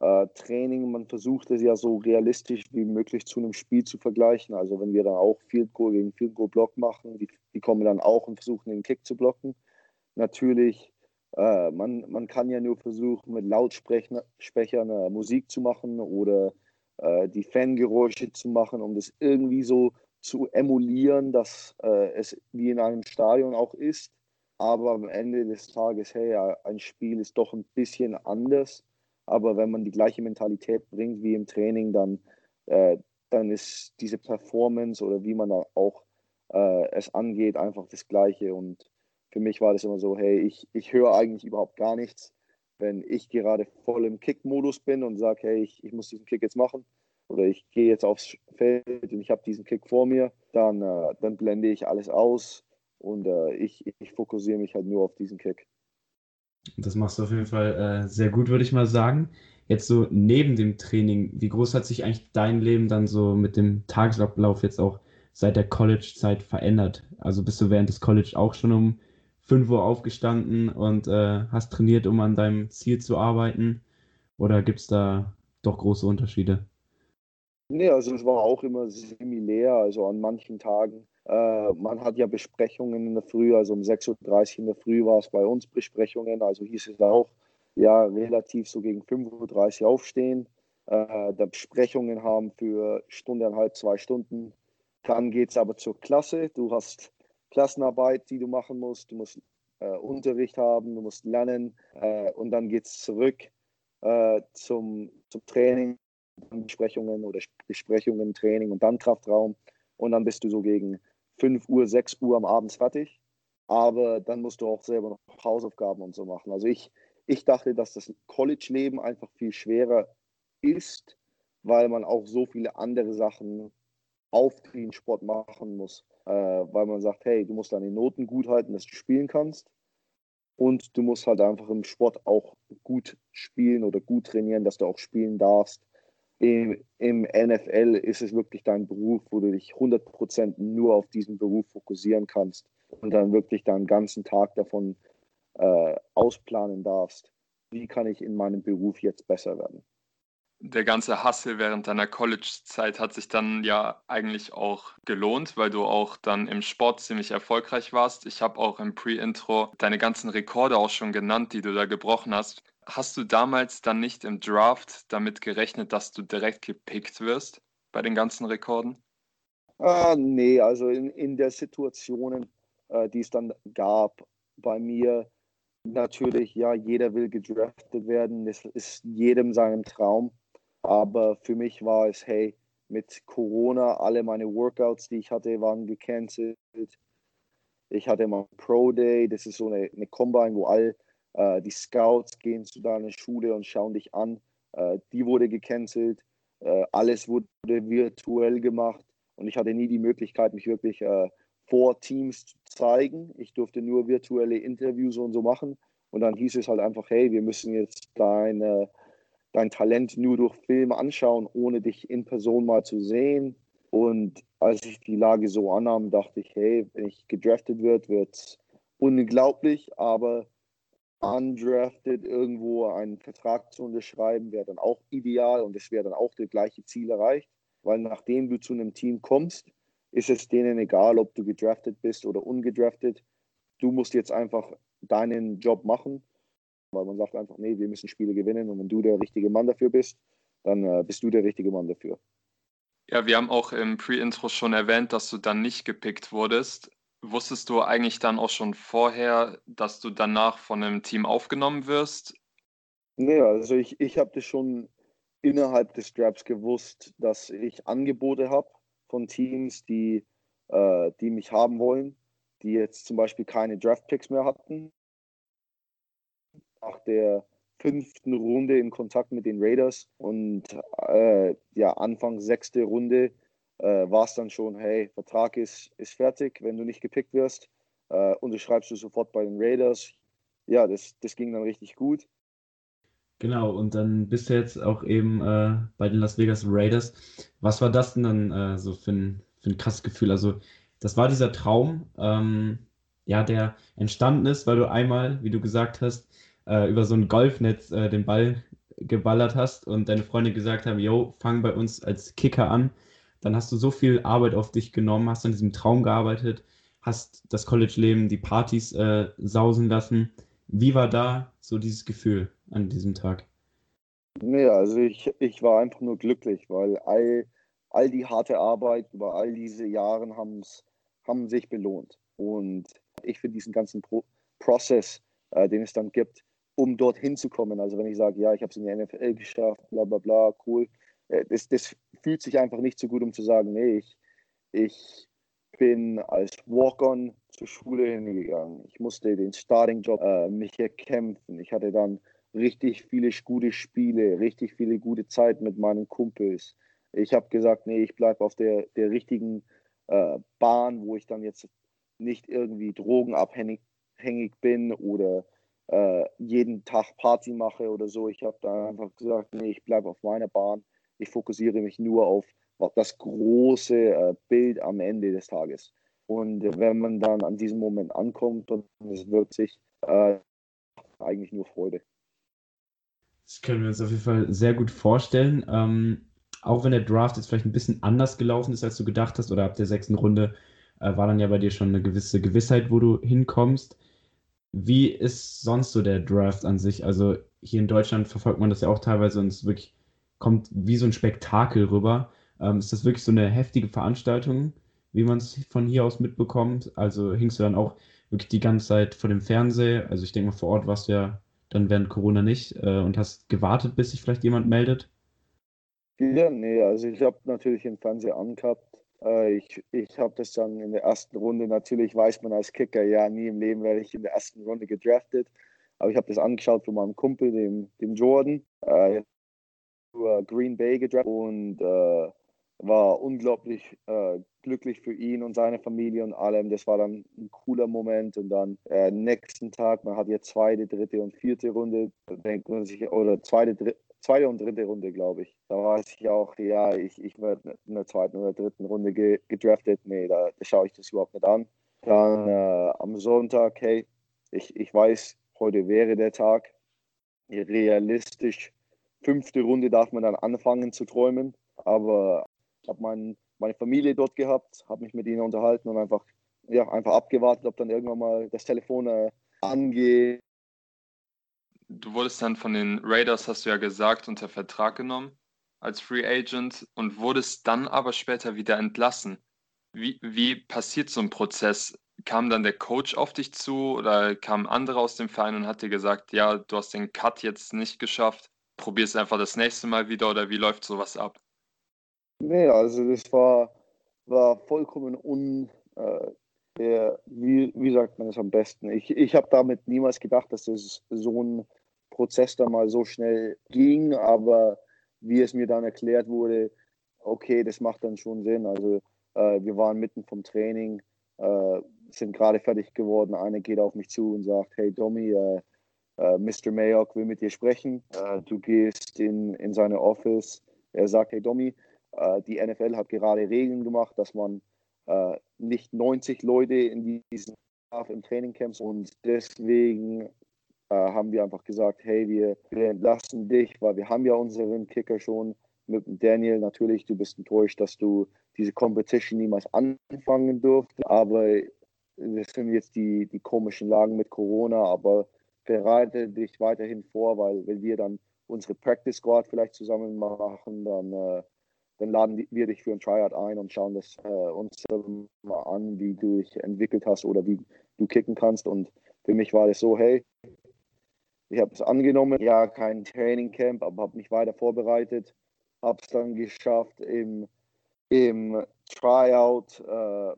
äh, Training, man versucht es ja so realistisch wie möglich zu einem Spiel zu vergleichen. Also wenn wir dann auch Field Goal gegen Field Goal Block machen, die, die kommen dann auch und versuchen den Kick zu blocken. Natürlich, äh, man, man kann ja nur versuchen, mit Lautsprechern äh, Musik zu machen oder äh, die Fangeräusche zu machen, um das irgendwie so zu emulieren, dass äh, es wie in einem Stadion auch ist. Aber am Ende des Tages, hey, ein Spiel ist doch ein bisschen anders. Aber wenn man die gleiche Mentalität bringt wie im Training, dann, äh, dann ist diese Performance oder wie man auch äh, es angeht, einfach das Gleiche. Und für mich war das immer so, hey, ich, ich höre eigentlich überhaupt gar nichts. Wenn ich gerade voll im Kick-Modus bin und sage, hey, ich, ich muss diesen Kick jetzt machen oder ich gehe jetzt aufs Feld und ich habe diesen Kick vor mir, dann, äh, dann blende ich alles aus und äh, ich, ich fokussiere mich halt nur auf diesen Kick. Das machst du auf jeden Fall äh, sehr gut, würde ich mal sagen. Jetzt so neben dem Training, wie groß hat sich eigentlich dein Leben dann so mit dem Tagesablauf jetzt auch seit der College-Zeit verändert? Also bist du während des College auch schon um 5 Uhr aufgestanden und äh, hast trainiert, um an deinem Ziel zu arbeiten? Oder gibt es da doch große Unterschiede? Nee, also es war auch immer similär. Also an manchen Tagen äh, man hat ja Besprechungen in der Früh, also um 6.30 Uhr in der Früh war es bei uns Besprechungen, also hieß es auch, ja, relativ so gegen 5.30 Uhr aufstehen, äh, da Besprechungen haben für Stunde, eineinhalb, zwei Stunden. Dann geht es aber zur Klasse. Du hast Klassenarbeit, die du machen musst. Du musst äh, Unterricht haben, du musst lernen äh, und dann geht es zurück äh, zum, zum Training, Besprechungen oder Besprechungen, Training und dann Kraftraum. Und dann bist du so gegen 5 Uhr, 6 Uhr am Abend fertig. Aber dann musst du auch selber noch Hausaufgaben und so machen. Also ich, ich dachte, dass das College-Leben einfach viel schwerer ist, weil man auch so viele andere Sachen auf den Sport machen muss. Äh, weil man sagt, hey, du musst deine Noten gut halten, dass du spielen kannst. Und du musst halt einfach im Sport auch gut spielen oder gut trainieren, dass du auch spielen darfst im, im NFL ist es wirklich dein Beruf, wo du dich 100% nur auf diesen Beruf fokussieren kannst und dann wirklich deinen ganzen Tag davon äh, ausplanen darfst. Wie kann ich in meinem Beruf jetzt besser werden? Der ganze Hustle während deiner College-Zeit hat sich dann ja eigentlich auch gelohnt, weil du auch dann im Sport ziemlich erfolgreich warst. Ich habe auch im Pre-Intro deine ganzen Rekorde auch schon genannt, die du da gebrochen hast. Hast du damals dann nicht im Draft damit gerechnet, dass du direkt gepickt wirst bei den ganzen Rekorden? Ah, nee, also in, in der Situation, äh, die es dann gab, bei mir natürlich, ja, jeder will gedraftet werden, das ist jedem sein Traum. Aber für mich war es, hey, mit Corona, alle meine Workouts, die ich hatte, waren gecancelt. Ich hatte mal Pro Day, das ist so eine, eine Combine, wo all äh, die Scouts gehen zu deiner Schule und schauen dich an. Äh, die wurde gecancelt. Äh, alles wurde virtuell gemacht und ich hatte nie die Möglichkeit, mich wirklich äh, vor Teams zu zeigen. Ich durfte nur virtuelle Interviews und so machen. Und dann hieß es halt einfach, hey, wir müssen jetzt deine, dein Talent nur durch Film anschauen, ohne dich in Person mal zu sehen. Und als ich die Lage so annahm, dachte ich, hey, wenn ich gedraftet wird, wird es unglaublich, aber undrafted irgendwo einen Vertrag zu unterschreiben, wäre dann auch ideal und es wäre dann auch das gleiche Ziel erreicht, weil nachdem du zu einem Team kommst, ist es denen egal, ob du gedraftet bist oder ungedraftet. Du musst jetzt einfach deinen Job machen, weil man sagt einfach, nee, wir müssen Spiele gewinnen und wenn du der richtige Mann dafür bist, dann äh, bist du der richtige Mann dafür. Ja, wir haben auch im Pre-Intro schon erwähnt, dass du dann nicht gepickt wurdest. Wusstest du eigentlich dann auch schon vorher, dass du danach von einem Team aufgenommen wirst? Nee, also ich, ich habe das schon innerhalb des Drafts gewusst, dass ich Angebote habe von Teams, die, äh, die mich haben wollen, die jetzt zum Beispiel keine Draft-Picks mehr hatten. Nach der fünften Runde in Kontakt mit den Raiders und äh, ja, Anfang sechste Runde äh, war es dann schon, hey, Vertrag ist, ist fertig, wenn du nicht gepickt wirst, äh, unterschreibst du sofort bei den Raiders. Ja, das, das ging dann richtig gut. Genau, und dann bist du jetzt auch eben äh, bei den Las Vegas Raiders. Was war das denn dann äh, so für ein, für ein krasses Gefühl? Also, das war dieser Traum, ähm, ja, der entstanden ist, weil du einmal, wie du gesagt hast, äh, über so ein Golfnetz äh, den Ball geballert hast und deine Freunde gesagt haben, yo, fang bei uns als Kicker an dann hast du so viel Arbeit auf dich genommen, hast an diesem Traum gearbeitet, hast das College-Leben, die Partys äh, sausen lassen. Wie war da so dieses Gefühl an diesem Tag? Nee, also ich, ich war einfach nur glücklich, weil all, all die harte Arbeit über all diese Jahre haben sich belohnt. Und ich für diesen ganzen Pro Prozess, äh, den es dann gibt, um dorthin zu kommen. Also wenn ich sage, ja, ich habe es in die NFL geschafft, bla bla bla, cool, das, das fühlt sich einfach nicht so gut, um zu sagen, nee, ich, ich bin als Walk-on zur Schule hingegangen. Ich musste den Starting-Job äh, mich erkämpfen. Ich hatte dann richtig viele gute Spiele, richtig viele gute Zeit mit meinen Kumpels. Ich habe gesagt, nee, ich bleibe auf der, der richtigen äh, Bahn, wo ich dann jetzt nicht irgendwie drogenabhängig bin oder äh, jeden Tag Party mache oder so. Ich habe da einfach gesagt, nee, ich bleibe auf meiner Bahn ich fokussiere mich nur auf das große äh, Bild am Ende des Tages. Und wenn man dann an diesem Moment ankommt und es wirkt sich äh, eigentlich nur Freude. Das können wir uns auf jeden Fall sehr gut vorstellen. Ähm, auch wenn der Draft jetzt vielleicht ein bisschen anders gelaufen ist, als du gedacht hast, oder ab der sechsten Runde äh, war dann ja bei dir schon eine gewisse Gewissheit, wo du hinkommst. Wie ist sonst so der Draft an sich? Also hier in Deutschland verfolgt man das ja auch teilweise und es ist wirklich kommt wie so ein Spektakel rüber. Ähm, ist das wirklich so eine heftige Veranstaltung, wie man es von hier aus mitbekommt? Also hingst du dann auch wirklich die ganze Zeit vor dem Fernseher? Also ich denke mal, vor Ort warst du ja dann während Corona nicht äh, und hast gewartet, bis sich vielleicht jemand meldet? Ja, nee, also ich habe natürlich den Fernseher angehabt. Äh, ich ich habe das dann in der ersten Runde, natürlich weiß man als Kicker, ja, nie im Leben werde ich in der ersten Runde gedraftet. Aber ich habe das angeschaut von meinem Kumpel, dem, dem Jordan. Äh, Green Bay gedraftet und äh, war unglaublich äh, glücklich für ihn und seine Familie und allem. Das war dann ein cooler Moment. Und dann äh, nächsten Tag, man hat jetzt zweite, dritte und vierte Runde, denkt man sich, oder zweite, dritte, zweite und dritte Runde, glaube ich. Da weiß ich auch, ja, ich, ich werde in der zweiten oder dritten Runde ge gedraftet. Nee, da, da schaue ich das überhaupt nicht an. Dann äh, am Sonntag, hey, ich, ich weiß, heute wäre der Tag. Realistisch fünfte Runde darf man dann anfangen zu träumen. Aber ich habe mein, meine Familie dort gehabt, habe mich mit ihnen unterhalten und einfach, ja, einfach abgewartet, ob dann irgendwann mal das Telefon äh, angeht. Du wurdest dann von den Raiders, hast du ja gesagt, unter Vertrag genommen als Free Agent und wurdest dann aber später wieder entlassen. Wie, wie passiert so ein Prozess? Kam dann der Coach auf dich zu oder kam andere aus dem Verein und hat dir gesagt, ja, du hast den Cut jetzt nicht geschafft, probierst einfach das nächste Mal wieder oder wie läuft sowas ab? Nee, also das war, war vollkommen un. Äh, der, wie, wie sagt man das am besten? Ich, ich habe damit niemals gedacht, dass das so ein Prozess da mal so schnell ging, aber wie es mir dann erklärt wurde, okay, das macht dann schon Sinn. Also äh, wir waren mitten vom Training, äh, sind gerade fertig geworden. Einer geht auf mich zu und sagt, hey Domi, äh, äh, Mr. Mayock will mit dir sprechen. Äh, du gehst in, in seine Office. Er sagt, hey Domi, äh, die NFL hat gerade Regeln gemacht, dass man äh, nicht 90 Leute in diesen im Trainingcamps und deswegen äh, haben wir einfach gesagt, hey, wir, wir entlassen dich, weil wir haben ja unseren Kicker schon mit Daniel. Natürlich, du bist enttäuscht, dass du diese Competition niemals anfangen durfte, aber das sind jetzt die, die komischen Lagen mit Corona, aber bereite dich weiterhin vor, weil wenn wir dann unsere Practice Squad vielleicht zusammen machen, dann, äh, dann laden wir dich für ein Tryout ein und schauen das äh, uns mal an, wie du dich entwickelt hast oder wie du kicken kannst. Und für mich war das so, hey, ich habe es angenommen, ja, kein Training Camp, aber habe mich weiter vorbereitet, habe es dann geschafft, im, im Tryout äh,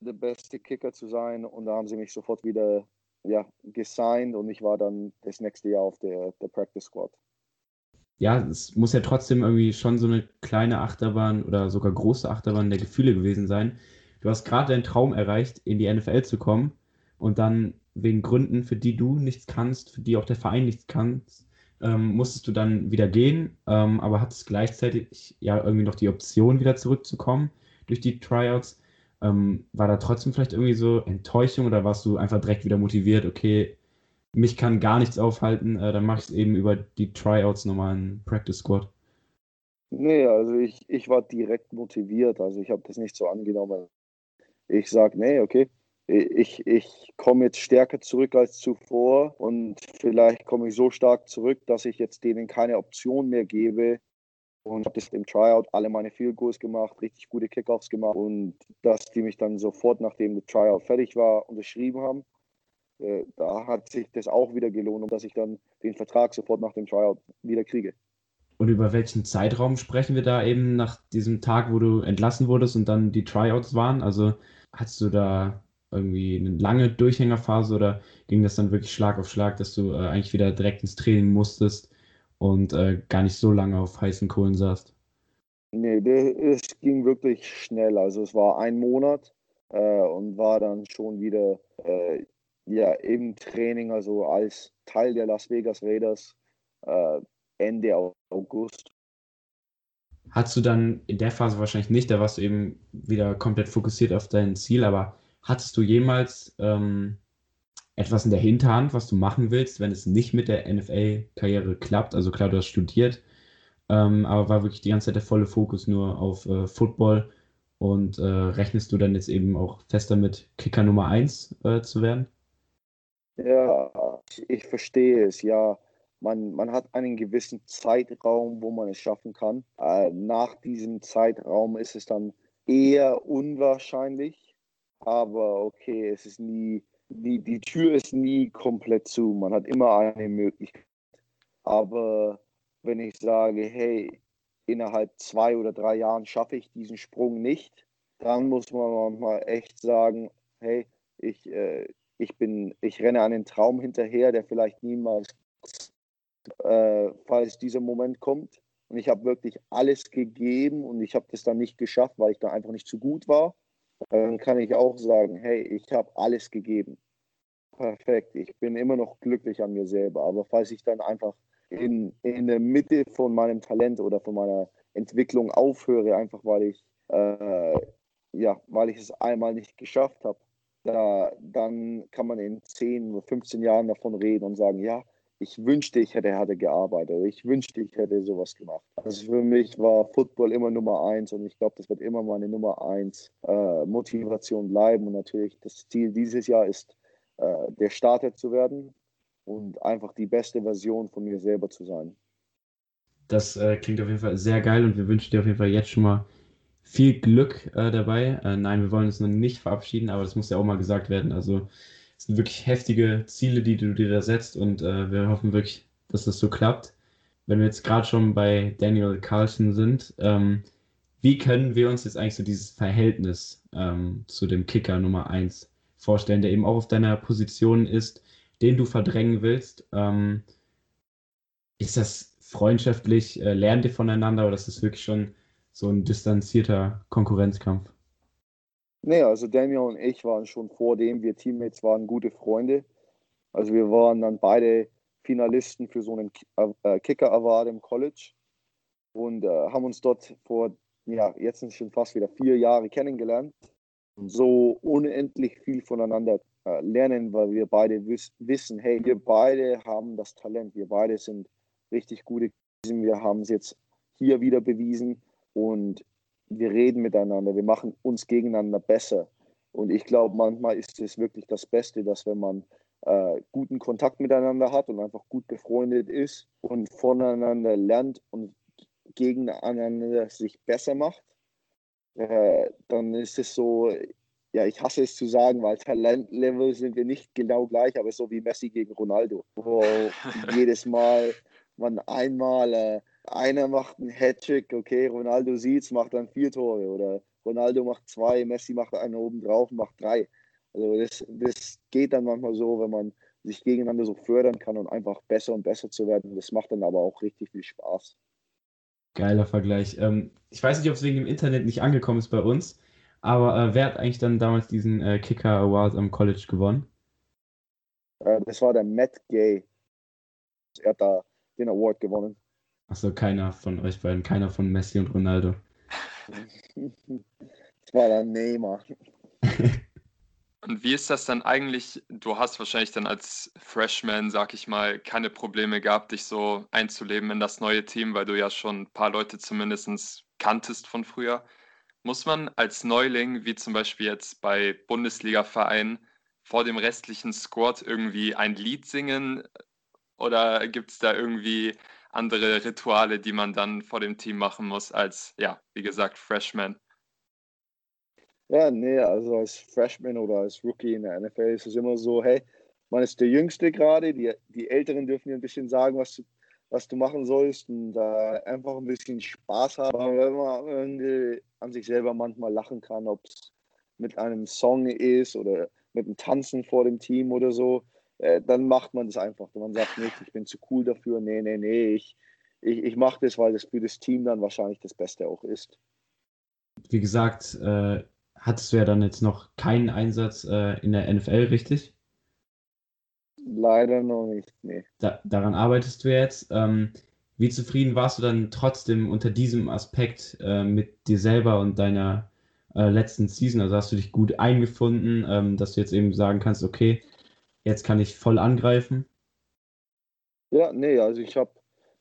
der beste Kicker zu sein. Und da haben sie mich sofort wieder ja, gesigned und ich war dann das nächste Jahr auf der, der Practice Squad. Ja, es muss ja trotzdem irgendwie schon so eine kleine Achterbahn oder sogar große Achterbahn der Gefühle gewesen sein. Du hast gerade deinen Traum erreicht, in die NFL zu kommen und dann wegen Gründen, für die du nichts kannst, für die auch der Verein nichts kann, ähm, musstest du dann wieder gehen, ähm, aber hattest gleichzeitig ja irgendwie noch die Option, wieder zurückzukommen durch die Tryouts. Ähm, war da trotzdem vielleicht irgendwie so Enttäuschung oder warst du einfach direkt wieder motiviert, okay, mich kann gar nichts aufhalten, äh, dann mache ich es eben über die Tryouts nochmal in Practice Squad? Nee, also ich, ich war direkt motiviert, also ich habe das nicht so angenommen. Ich sage, nee, okay, ich, ich komme jetzt stärker zurück als zuvor und vielleicht komme ich so stark zurück, dass ich jetzt denen keine Option mehr gebe, und habe das im Tryout alle meine Field Goals gemacht, richtig gute Kickoffs gemacht und dass die mich dann sofort, nachdem das Tryout fertig war, unterschrieben haben. Äh, da hat sich das auch wieder gelohnt, dass ich dann den Vertrag sofort nach dem Tryout wieder kriege. Und über welchen Zeitraum sprechen wir da eben nach diesem Tag, wo du entlassen wurdest und dann die Tryouts waren? Also hattest du da irgendwie eine lange Durchhängerphase oder ging das dann wirklich Schlag auf Schlag, dass du äh, eigentlich wieder direkt ins Training musstest und äh, gar nicht so lange auf heißen Kohlen saßt? Nee, es ging wirklich schnell. Also es war ein Monat äh, und war dann schon wieder äh, ja, im Training, also als Teil der Las Vegas Raiders äh, Ende August. Hattest du dann in der Phase wahrscheinlich nicht, da warst du eben wieder komplett fokussiert auf dein Ziel, aber hattest du jemals ähm, etwas in der Hinterhand, was du machen willst, wenn es nicht mit der NFL-Karriere klappt. Also klar, du hast studiert, ähm, aber war wirklich die ganze Zeit der volle Fokus nur auf äh, Football. Und äh, rechnest du dann jetzt eben auch fest damit, Kicker Nummer 1 äh, zu werden? Ja, ich verstehe es, ja. Man, man hat einen gewissen Zeitraum, wo man es schaffen kann. Äh, nach diesem Zeitraum ist es dann eher unwahrscheinlich. Aber okay, es ist nie die, die Tür ist nie komplett zu. Man hat immer eine Möglichkeit. Aber wenn ich sage, hey, innerhalb zwei oder drei Jahren schaffe ich diesen Sprung nicht, dann muss man manchmal echt sagen, hey, ich, äh, ich bin, ich renne einen Traum hinterher, der vielleicht niemals, äh, falls dieser Moment kommt. Und ich habe wirklich alles gegeben und ich habe das dann nicht geschafft, weil ich da einfach nicht zu gut war dann kann ich auch sagen, hey, ich habe alles gegeben. Perfekt, ich bin immer noch glücklich an mir selber. Aber falls ich dann einfach in, in der Mitte von meinem Talent oder von meiner Entwicklung aufhöre, einfach weil ich, äh, ja, weil ich es einmal nicht geschafft habe, da, dann kann man in 10 oder 15 Jahren davon reden und sagen, ja, ich wünschte, ich hätte härter gearbeitet. Ich wünschte, ich hätte sowas gemacht. Also für mich war Football immer Nummer eins und ich glaube, das wird immer meine Nummer eins äh, Motivation bleiben. Und natürlich das Ziel dieses Jahr ist, äh, der Starter zu werden und einfach die beste Version von mir selber zu sein. Das äh, klingt auf jeden Fall sehr geil und wir wünschen dir auf jeden Fall jetzt schon mal viel Glück äh, dabei. Äh, nein, wir wollen uns noch nicht verabschieden, aber das muss ja auch mal gesagt werden. Also es sind wirklich heftige Ziele, die du dir da setzt und äh, wir hoffen wirklich, dass das so klappt. Wenn wir jetzt gerade schon bei Daniel Carlson sind, ähm, wie können wir uns jetzt eigentlich so dieses Verhältnis ähm, zu dem Kicker Nummer 1 vorstellen, der eben auch auf deiner Position ist, den du verdrängen willst? Ähm, ist das freundschaftlich? Äh, lernt ihr voneinander oder ist das wirklich schon so ein distanzierter Konkurrenzkampf? Nee, also Daniel und ich waren schon vor dem wir Teammates waren gute Freunde. Also wir waren dann beide Finalisten für so einen äh, Kicker Award im College und äh, haben uns dort vor, ja, jetzt sind es schon fast wieder vier Jahre kennengelernt. So unendlich viel voneinander äh, lernen, weil wir beide wiss wissen, hey, wir beide haben das Talent, wir beide sind richtig gute, wir haben es jetzt hier wieder bewiesen und wir reden miteinander, wir machen uns gegeneinander besser. Und ich glaube, manchmal ist es wirklich das Beste, dass wenn man äh, guten Kontakt miteinander hat und einfach gut befreundet ist und voneinander lernt und gegeneinander sich besser macht, äh, dann ist es so, ja, ich hasse es zu sagen, weil Talentlevel sind wir nicht genau gleich, aber so wie Messi gegen Ronaldo, wo jedes Mal man einmal äh, einer macht einen Hattrick, okay, Ronaldo sieht's, macht dann vier Tore oder Ronaldo macht zwei, Messi macht einen oben drauf, macht drei. Also das, das geht dann manchmal so, wenn man sich gegeneinander so fördern kann und einfach besser und besser zu werden. Das macht dann aber auch richtig viel Spaß. Geiler Vergleich. Ähm, ich weiß nicht, ob es wegen dem Internet nicht angekommen ist bei uns, aber äh, wer hat eigentlich dann damals diesen äh, Kicker Award am College gewonnen? Äh, das war der Matt Gay. Er hat da den Award gewonnen. Achso, keiner von euch beiden, keiner von Messi und Ronaldo. das war der Neymar. Und wie ist das dann eigentlich? Du hast wahrscheinlich dann als Freshman, sag ich mal, keine Probleme gehabt, dich so einzuleben in das neue Team, weil du ja schon ein paar Leute zumindest kanntest von früher. Muss man als Neuling, wie zum Beispiel jetzt bei Bundesliga-Vereinen, vor dem restlichen Squad irgendwie ein Lied singen? Oder gibt es da irgendwie andere Rituale, die man dann vor dem Team machen muss, als, ja, wie gesagt, Freshman. Ja, nee, also als Freshman oder als Rookie in der NFL ist es immer so, hey, man ist der Jüngste gerade, die, die Älteren dürfen dir ein bisschen sagen, was du, was du machen sollst und äh, einfach ein bisschen Spaß haben. Wenn man irgendwie an sich selber manchmal lachen kann, ob es mit einem Song ist oder mit einem Tanzen vor dem Team oder so, äh, dann macht man das einfach. Man sagt nicht, ich bin zu cool dafür. Nee, nee, nee, ich, ich, ich mache das, weil das für das Team dann wahrscheinlich das Beste auch ist. Wie gesagt, äh, hattest du ja dann jetzt noch keinen Einsatz äh, in der NFL, richtig? Leider noch nicht, nee. Da, daran arbeitest du jetzt. Ähm, wie zufrieden warst du dann trotzdem unter diesem Aspekt äh, mit dir selber und deiner äh, letzten Season? Also hast du dich gut eingefunden, ähm, dass du jetzt eben sagen kannst, okay, Jetzt kann ich voll angreifen. Ja, nee, also ich habe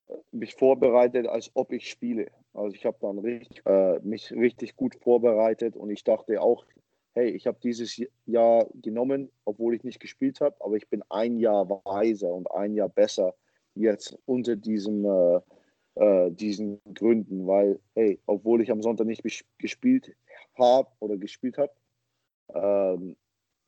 äh, mich vorbereitet, als ob ich spiele. Also ich habe dann richtig, äh, mich richtig gut vorbereitet und ich dachte auch, hey, ich habe dieses Jahr genommen, obwohl ich nicht gespielt habe, aber ich bin ein Jahr weiser und ein Jahr besser jetzt unter diesem, äh, äh, diesen Gründen, weil, hey, obwohl ich am Sonntag nicht gespielt habe oder gespielt habe, ähm,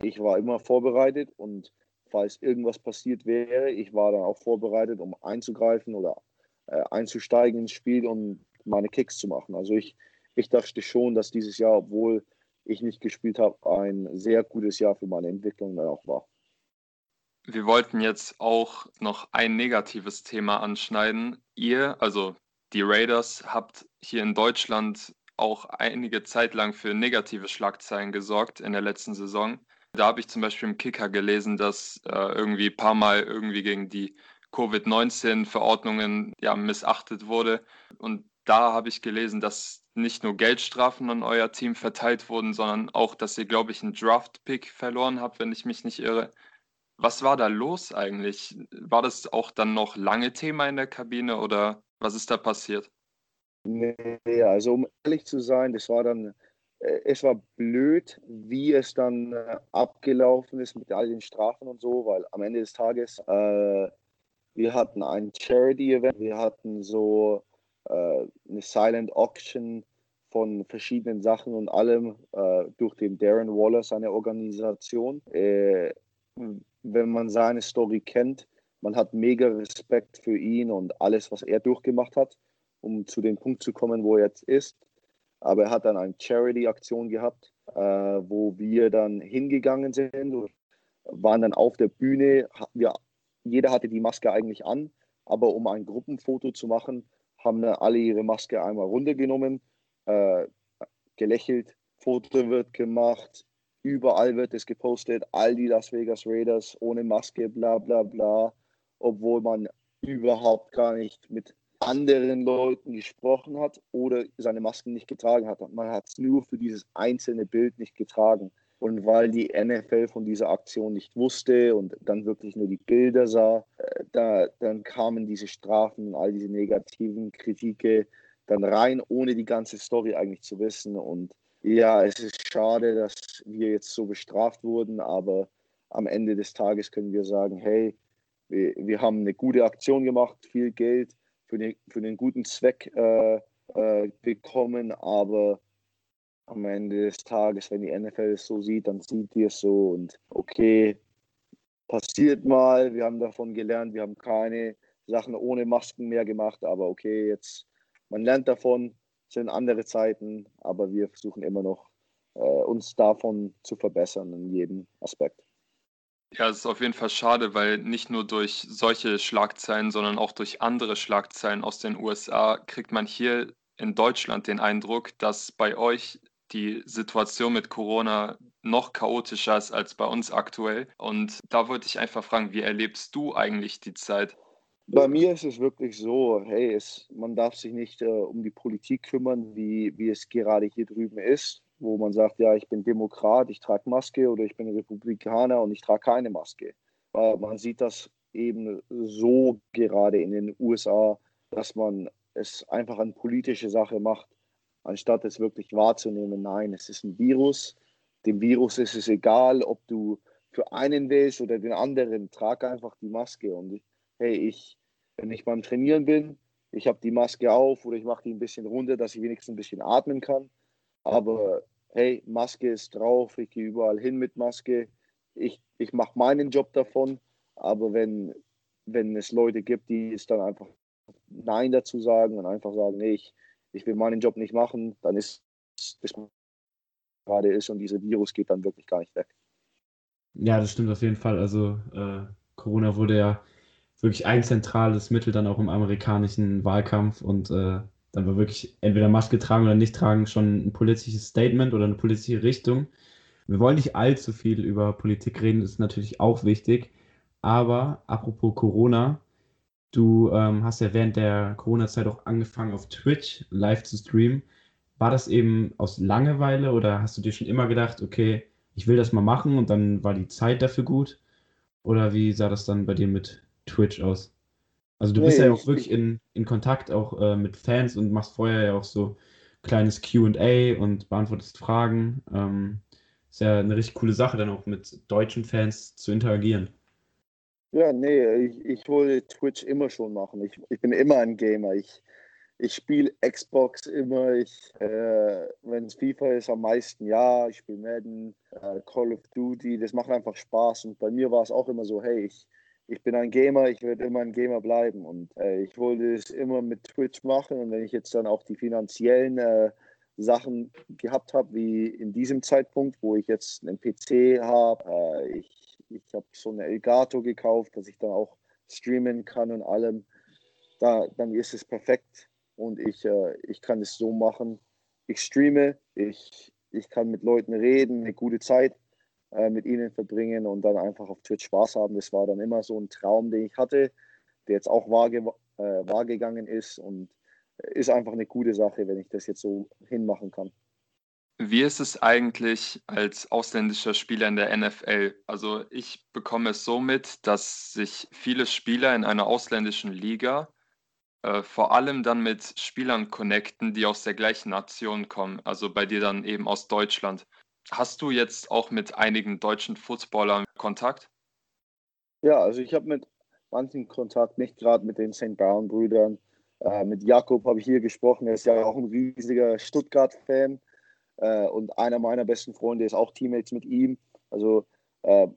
ich war immer vorbereitet und falls irgendwas passiert wäre. Ich war dann auch vorbereitet, um einzugreifen oder äh, einzusteigen ins Spiel und meine Kicks zu machen. Also ich, ich dachte schon, dass dieses Jahr, obwohl ich nicht gespielt habe, ein sehr gutes Jahr für meine Entwicklung dann auch war. Wir wollten jetzt auch noch ein negatives Thema anschneiden. Ihr, also die Raiders, habt hier in Deutschland auch einige Zeit lang für negative Schlagzeilen gesorgt in der letzten Saison. Da habe ich zum Beispiel im Kicker gelesen, dass äh, irgendwie ein paar Mal irgendwie gegen die Covid-19-Verordnungen ja, missachtet wurde. Und da habe ich gelesen, dass nicht nur Geldstrafen an euer Team verteilt wurden, sondern auch, dass ihr, glaube ich, einen Draft-Pick verloren habt, wenn ich mich nicht irre. Was war da los eigentlich? War das auch dann noch lange Thema in der Kabine oder was ist da passiert? Nee, also um ehrlich zu sein, das war dann es war blöd, wie es dann äh, abgelaufen ist mit all den Strafen und so, weil am Ende des Tages, äh, wir hatten ein Charity-Event, wir hatten so äh, eine Silent Auction von verschiedenen Sachen und allem äh, durch den Darren Waller, seine Organisation. Äh, wenn man seine Story kennt, man hat mega Respekt für ihn und alles, was er durchgemacht hat, um zu dem Punkt zu kommen, wo er jetzt ist. Aber er hat dann eine Charity-Aktion gehabt, äh, wo wir dann hingegangen sind und waren dann auf der Bühne. Wir, jeder hatte die Maske eigentlich an, aber um ein Gruppenfoto zu machen, haben dann alle ihre Maske einmal runtergenommen, äh, gelächelt, Foto wird gemacht, überall wird es gepostet, all die Las Vegas Raiders ohne Maske, bla bla bla. obwohl man überhaupt gar nicht mit anderen Leuten gesprochen hat oder seine Masken nicht getragen hat. Man hat es nur für dieses einzelne Bild nicht getragen. Und weil die NFL von dieser Aktion nicht wusste und dann wirklich nur die Bilder sah, äh, da, dann kamen diese Strafen und all diese negativen Kritike dann rein, ohne die ganze Story eigentlich zu wissen. Und ja, es ist schade, dass wir jetzt so bestraft wurden, aber am Ende des Tages können wir sagen, hey, wir, wir haben eine gute Aktion gemacht, viel Geld für, den, für den guten Zweck äh, äh, bekommen, aber am Ende des Tages, wenn die NFL es so sieht, dann sieht die es so und okay, passiert mal, wir haben davon gelernt, wir haben keine Sachen ohne Masken mehr gemacht, aber okay, jetzt, man lernt davon, sind andere Zeiten, aber wir versuchen immer noch, äh, uns davon zu verbessern in jedem Aspekt. Ja, es ist auf jeden Fall schade, weil nicht nur durch solche Schlagzeilen, sondern auch durch andere Schlagzeilen aus den USA kriegt man hier in Deutschland den Eindruck, dass bei euch die Situation mit Corona noch chaotischer ist als bei uns aktuell. Und da wollte ich einfach fragen, wie erlebst du eigentlich die Zeit? Bei mir ist es wirklich so, hey, es, man darf sich nicht äh, um die Politik kümmern, wie, wie es gerade hier drüben ist, wo man sagt, ja, ich bin Demokrat, ich trage Maske oder ich bin Republikaner und ich trage keine Maske. Weil man sieht das eben so gerade in den USA, dass man es einfach eine politische Sache macht anstatt es wirklich wahrzunehmen, nein, es ist ein Virus. Dem Virus ist es egal, ob du für einen willst oder den anderen, trag einfach die Maske. Und hey, ich, wenn ich beim Trainieren bin, ich habe die Maske auf oder ich mache die ein bisschen runter, dass ich wenigstens ein bisschen atmen kann. Aber hey, Maske ist drauf, ich gehe überall hin mit Maske. Ich, ich mache meinen Job davon. Aber wenn, wenn es Leute gibt, die es dann einfach Nein dazu sagen und einfach sagen, nee, ich, ich will meinen Job nicht machen, dann ist das gerade ist und dieser Virus geht dann wirklich gar nicht weg. Ja, das stimmt auf jeden Fall. Also äh, Corona wurde ja wirklich ein zentrales Mittel dann auch im amerikanischen Wahlkampf und äh, dann war wirklich entweder Maske tragen oder nicht tragen schon ein politisches Statement oder eine politische Richtung. Wir wollen nicht allzu viel über Politik reden, das ist natürlich auch wichtig. Aber apropos Corona, Du ähm, hast ja während der Corona-Zeit auch angefangen, auf Twitch live zu streamen. War das eben aus Langeweile oder hast du dir schon immer gedacht, okay, ich will das mal machen und dann war die Zeit dafür gut? Oder wie sah das dann bei dir mit Twitch aus? Also du bist nee, ja auch wirklich in, in Kontakt auch äh, mit Fans und machst vorher ja auch so kleines QA und beantwortest Fragen. Ähm, ist ja eine richtig coole Sache, dann auch mit deutschen Fans zu interagieren. Ja, nee, ich, ich wollte Twitch immer schon machen. Ich, ich bin immer ein Gamer. Ich, ich spiele Xbox immer. Ich, äh, wenn es FIFA ist, am meisten ja. Ich spiele Madden, äh, Call of Duty. Das macht einfach Spaß. Und bei mir war es auch immer so, hey, ich, ich bin ein Gamer, ich werde immer ein Gamer bleiben. Und äh, ich wollte es immer mit Twitch machen. Und wenn ich jetzt dann auch die finanziellen äh, Sachen gehabt habe, wie in diesem Zeitpunkt, wo ich jetzt einen PC habe, äh, ich ich habe so eine Elgato gekauft, dass ich dann auch streamen kann und allem. Da, dann ist es perfekt und ich, äh, ich kann es so machen. Ich streame, ich, ich kann mit Leuten reden, eine gute Zeit äh, mit ihnen verbringen und dann einfach auf Twitch Spaß haben. Das war dann immer so ein Traum, den ich hatte, der jetzt auch wahr, äh, wahr gegangen ist und ist einfach eine gute Sache, wenn ich das jetzt so hinmachen kann. Wie ist es eigentlich als ausländischer Spieler in der NFL? Also ich bekomme es so mit, dass sich viele Spieler in einer ausländischen Liga äh, vor allem dann mit Spielern connecten, die aus der gleichen Nation kommen, also bei dir dann eben aus Deutschland. Hast du jetzt auch mit einigen deutschen Footballern Kontakt? Ja, also ich habe mit manchen Kontakt, nicht gerade mit den St. Brown-Brüdern. Äh, mit Jakob habe ich hier gesprochen, er ist ja auch ein riesiger Stuttgart-Fan. Äh, und einer meiner besten Freunde ist auch Teammates mit ihm. Also äh,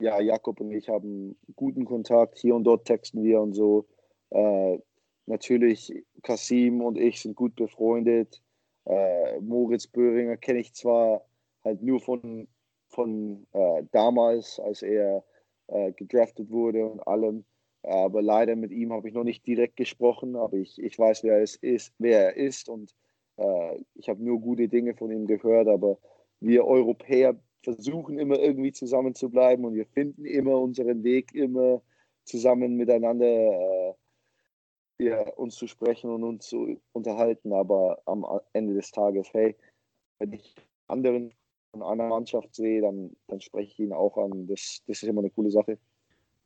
ja, Jakob und ich haben guten Kontakt. Hier und dort texten wir und so. Äh, natürlich, Kasim und ich sind gut befreundet. Äh, Moritz Böhringer kenne ich zwar halt nur von, von äh, damals, als er äh, gedraftet wurde und allem. Aber leider mit ihm habe ich noch nicht direkt gesprochen, aber ich, ich weiß, wer, es ist, wer er ist und äh, ich habe nur gute Dinge von ihm gehört, aber wir Europäer versuchen immer irgendwie zusammen zu bleiben und wir finden immer unseren Weg, immer zusammen miteinander äh, ja, uns zu sprechen und uns zu unterhalten. Aber am Ende des Tages, hey, wenn ich anderen von einer Mannschaft sehe, dann, dann spreche ich ihn auch an. Das, das ist immer eine coole Sache.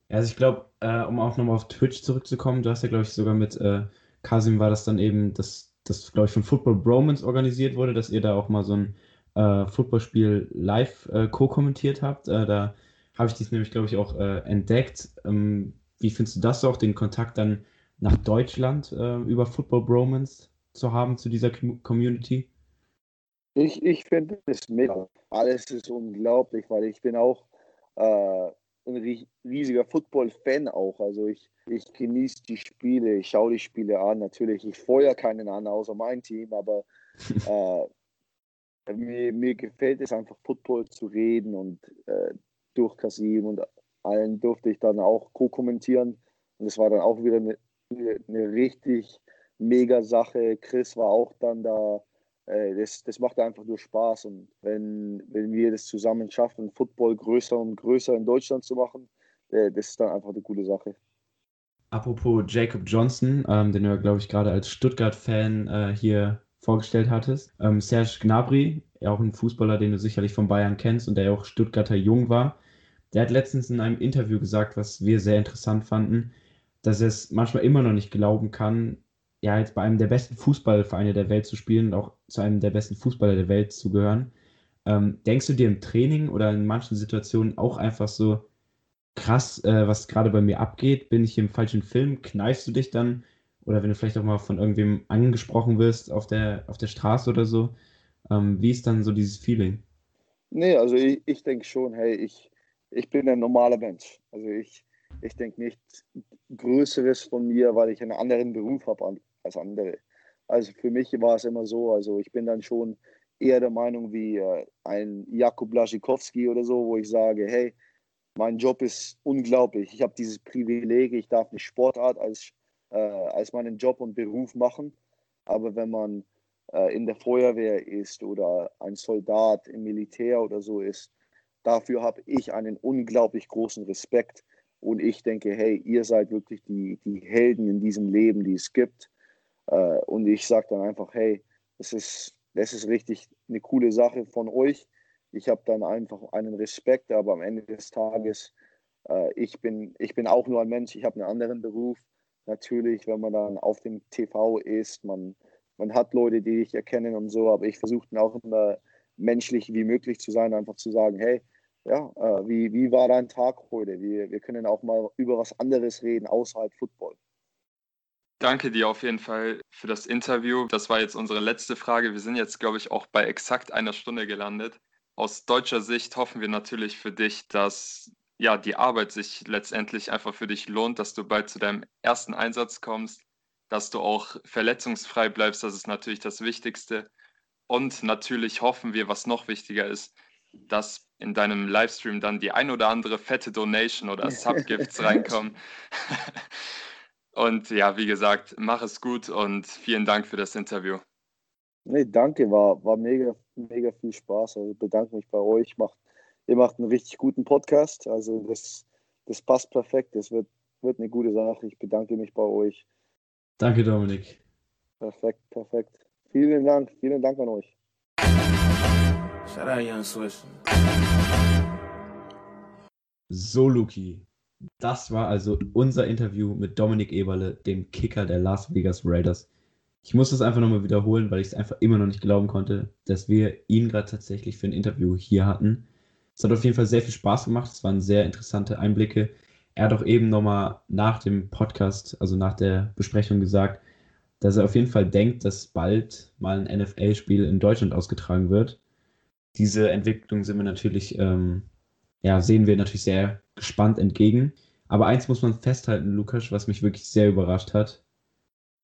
Also ich glaube, äh, um auch nochmal auf Twitch zurückzukommen, du hast ja, glaube ich, sogar mit äh, Kasim war das dann eben, dass das, glaube ich, von Football Bromance organisiert wurde, dass ihr da auch mal so ein äh, Footballspiel live äh, co-kommentiert habt. Äh, da habe ich dies nämlich, glaube ich, auch äh, entdeckt. Ähm, wie findest du das auch, den Kontakt dann nach Deutschland über Football Bromance zu haben zu dieser Community? Ich, ich finde es mega. Alles ist unglaublich, weil ich bin auch äh, ein riesiger Football-Fan auch. Also ich, ich genieße die Spiele, ich schaue die Spiele an. Natürlich, ich feuer keinen an, außer mein Team, aber äh, mir, mir gefällt es einfach, Football zu reden und äh, durch Kasim und allen durfte ich dann auch co-kommentieren. Und es war dann auch wieder eine, eine richtig mega Sache. Chris war auch dann da das, das macht einfach nur Spaß. Und wenn, wenn wir das zusammen schaffen, Football größer und größer in Deutschland zu machen, äh, das ist dann einfach eine coole Sache. Apropos Jacob Johnson, ähm, den du, glaube ich, gerade als Stuttgart-Fan äh, hier vorgestellt hattest. Ähm, Serge Gnabry, auch ein Fußballer, den du sicherlich von Bayern kennst und der ja auch Stuttgarter Jung war, der hat letztens in einem Interview gesagt, was wir sehr interessant fanden, dass er es manchmal immer noch nicht glauben kann, ja, jetzt bei einem der besten Fußballvereine der Welt zu spielen und auch zu einem der besten Fußballer der Welt zu gehören. Ähm, denkst du dir im Training oder in manchen Situationen auch einfach so, krass, äh, was gerade bei mir abgeht? Bin ich im falschen Film? Kneifst du dich dann? Oder wenn du vielleicht auch mal von irgendwem angesprochen wirst auf der, auf der Straße oder so, ähm, wie ist dann so dieses Feeling? Nee, also ich, ich denke schon, hey, ich, ich bin ein normaler Mensch. Also ich, ich denke nicht Größeres von mir, weil ich einen anderen Beruf habe als andere. Also für mich war es immer so, also ich bin dann schon eher der Meinung wie äh, ein Jakub Blaschikowski oder so, wo ich sage, hey, mein Job ist unglaublich. Ich habe dieses Privileg, ich darf eine Sportart als, äh, als meinen Job und Beruf machen. Aber wenn man äh, in der Feuerwehr ist oder ein Soldat im Militär oder so ist, dafür habe ich einen unglaublich großen Respekt. Und ich denke, hey, ihr seid wirklich die, die Helden in diesem Leben, die es gibt. Äh, und ich sage dann einfach, hey, das ist, das ist richtig eine coole Sache von euch. Ich habe dann einfach einen Respekt, aber am Ende des Tages, äh, ich, bin, ich bin auch nur ein Mensch, ich habe einen anderen Beruf. Natürlich, wenn man dann auf dem TV ist, man, man hat Leute, die dich erkennen und so, aber ich versuche dann auch immer menschlich wie möglich zu sein, einfach zu sagen, hey, ja, äh, wie, wie war dein Tag heute? Wir, wir können auch mal über was anderes reden außerhalb Football. Danke dir auf jeden Fall für das Interview. Das war jetzt unsere letzte Frage. Wir sind jetzt, glaube ich, auch bei exakt einer Stunde gelandet. Aus deutscher Sicht hoffen wir natürlich für dich, dass ja die Arbeit sich letztendlich einfach für dich lohnt, dass du bald zu deinem ersten Einsatz kommst, dass du auch verletzungsfrei bleibst. Das ist natürlich das Wichtigste. Und natürlich hoffen wir, was noch wichtiger ist, dass in deinem Livestream dann die ein oder andere fette Donation oder Subgifts reinkommen. Und ja, wie gesagt, mach es gut und vielen Dank für das Interview. Nee, danke, war, war mega, mega viel Spaß. Also bedanke mich bei euch. Macht, ihr macht einen richtig guten Podcast. Also das, das passt perfekt. Das wird, wird eine gute Sache. Ich bedanke mich bei euch. Danke, Dominik. Perfekt, perfekt. Vielen Dank, vielen Dank an euch. Shout out Young Swiss. So, Luki, das war also unser Interview mit Dominik Eberle, dem Kicker der Las Vegas Raiders. Ich muss das einfach nochmal wiederholen, weil ich es einfach immer noch nicht glauben konnte, dass wir ihn gerade tatsächlich für ein Interview hier hatten. Es hat auf jeden Fall sehr viel Spaß gemacht. Es waren sehr interessante Einblicke. Er hat auch eben nochmal nach dem Podcast, also nach der Besprechung gesagt, dass er auf jeden Fall denkt, dass bald mal ein NFL-Spiel in Deutschland ausgetragen wird. Diese Entwicklung sind wir natürlich ähm, ja, sehen wir natürlich sehr gespannt entgegen. Aber eins muss man festhalten, Lukas, was mich wirklich sehr überrascht hat.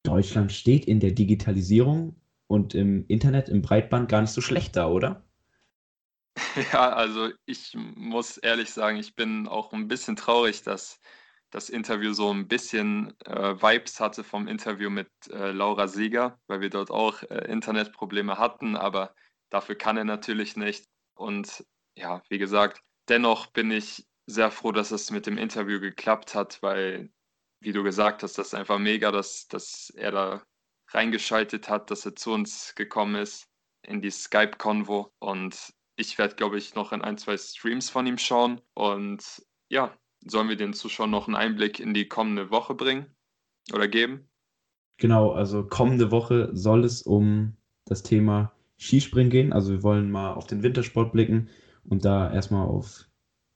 Deutschland steht in der Digitalisierung und im Internet, im Breitband gar nicht so schlecht da, oder? Ja, also ich muss ehrlich sagen, ich bin auch ein bisschen traurig, dass das Interview so ein bisschen äh, Vibes hatte vom Interview mit äh, Laura Sieger, weil wir dort auch äh, Internetprobleme hatten, aber dafür kann er natürlich nicht. Und ja, wie gesagt, dennoch bin ich sehr froh, dass es mit dem Interview geklappt hat, weil, wie du gesagt hast, das ist einfach mega, dass, dass er da reingeschaltet hat, dass er zu uns gekommen ist in die Skype-Konvo. Und ich werde, glaube ich, noch in ein, zwei Streams von ihm schauen. Und ja, sollen wir den Zuschauern noch einen Einblick in die kommende Woche bringen oder geben? Genau, also kommende Woche soll es um das Thema Skispringen gehen. Also wir wollen mal auf den Wintersport blicken und da erstmal auf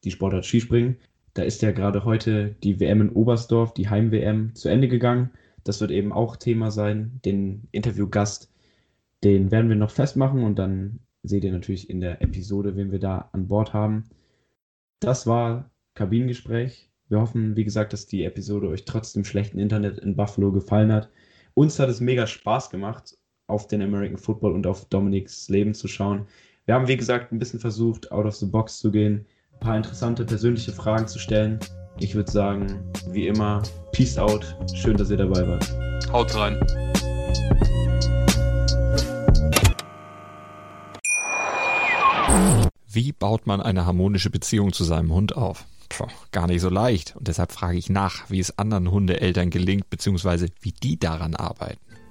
die Sportart Skispringen. Da ist ja gerade heute die WM in Oberstdorf, die Heim-WM, zu Ende gegangen. Das wird eben auch Thema sein. Den Interviewgast, den werden wir noch festmachen und dann seht ihr natürlich in der Episode, wen wir da an Bord haben. Das war Kabinengespräch. Wir hoffen, wie gesagt, dass die Episode euch trotz dem schlechten Internet in Buffalo gefallen hat. Uns hat es mega Spaß gemacht, auf den American Football und auf Dominiks Leben zu schauen. Wir haben, wie gesagt, ein bisschen versucht, out of the box zu gehen, ein paar interessante persönliche Fragen zu stellen. Ich würde sagen, wie immer, peace out. Schön, dass ihr dabei wart. Haut rein. Wie baut man eine harmonische Beziehung zu seinem Hund auf? Puh, gar nicht so leicht. Und deshalb frage ich nach, wie es anderen Hundeeltern gelingt, beziehungsweise wie die daran arbeiten.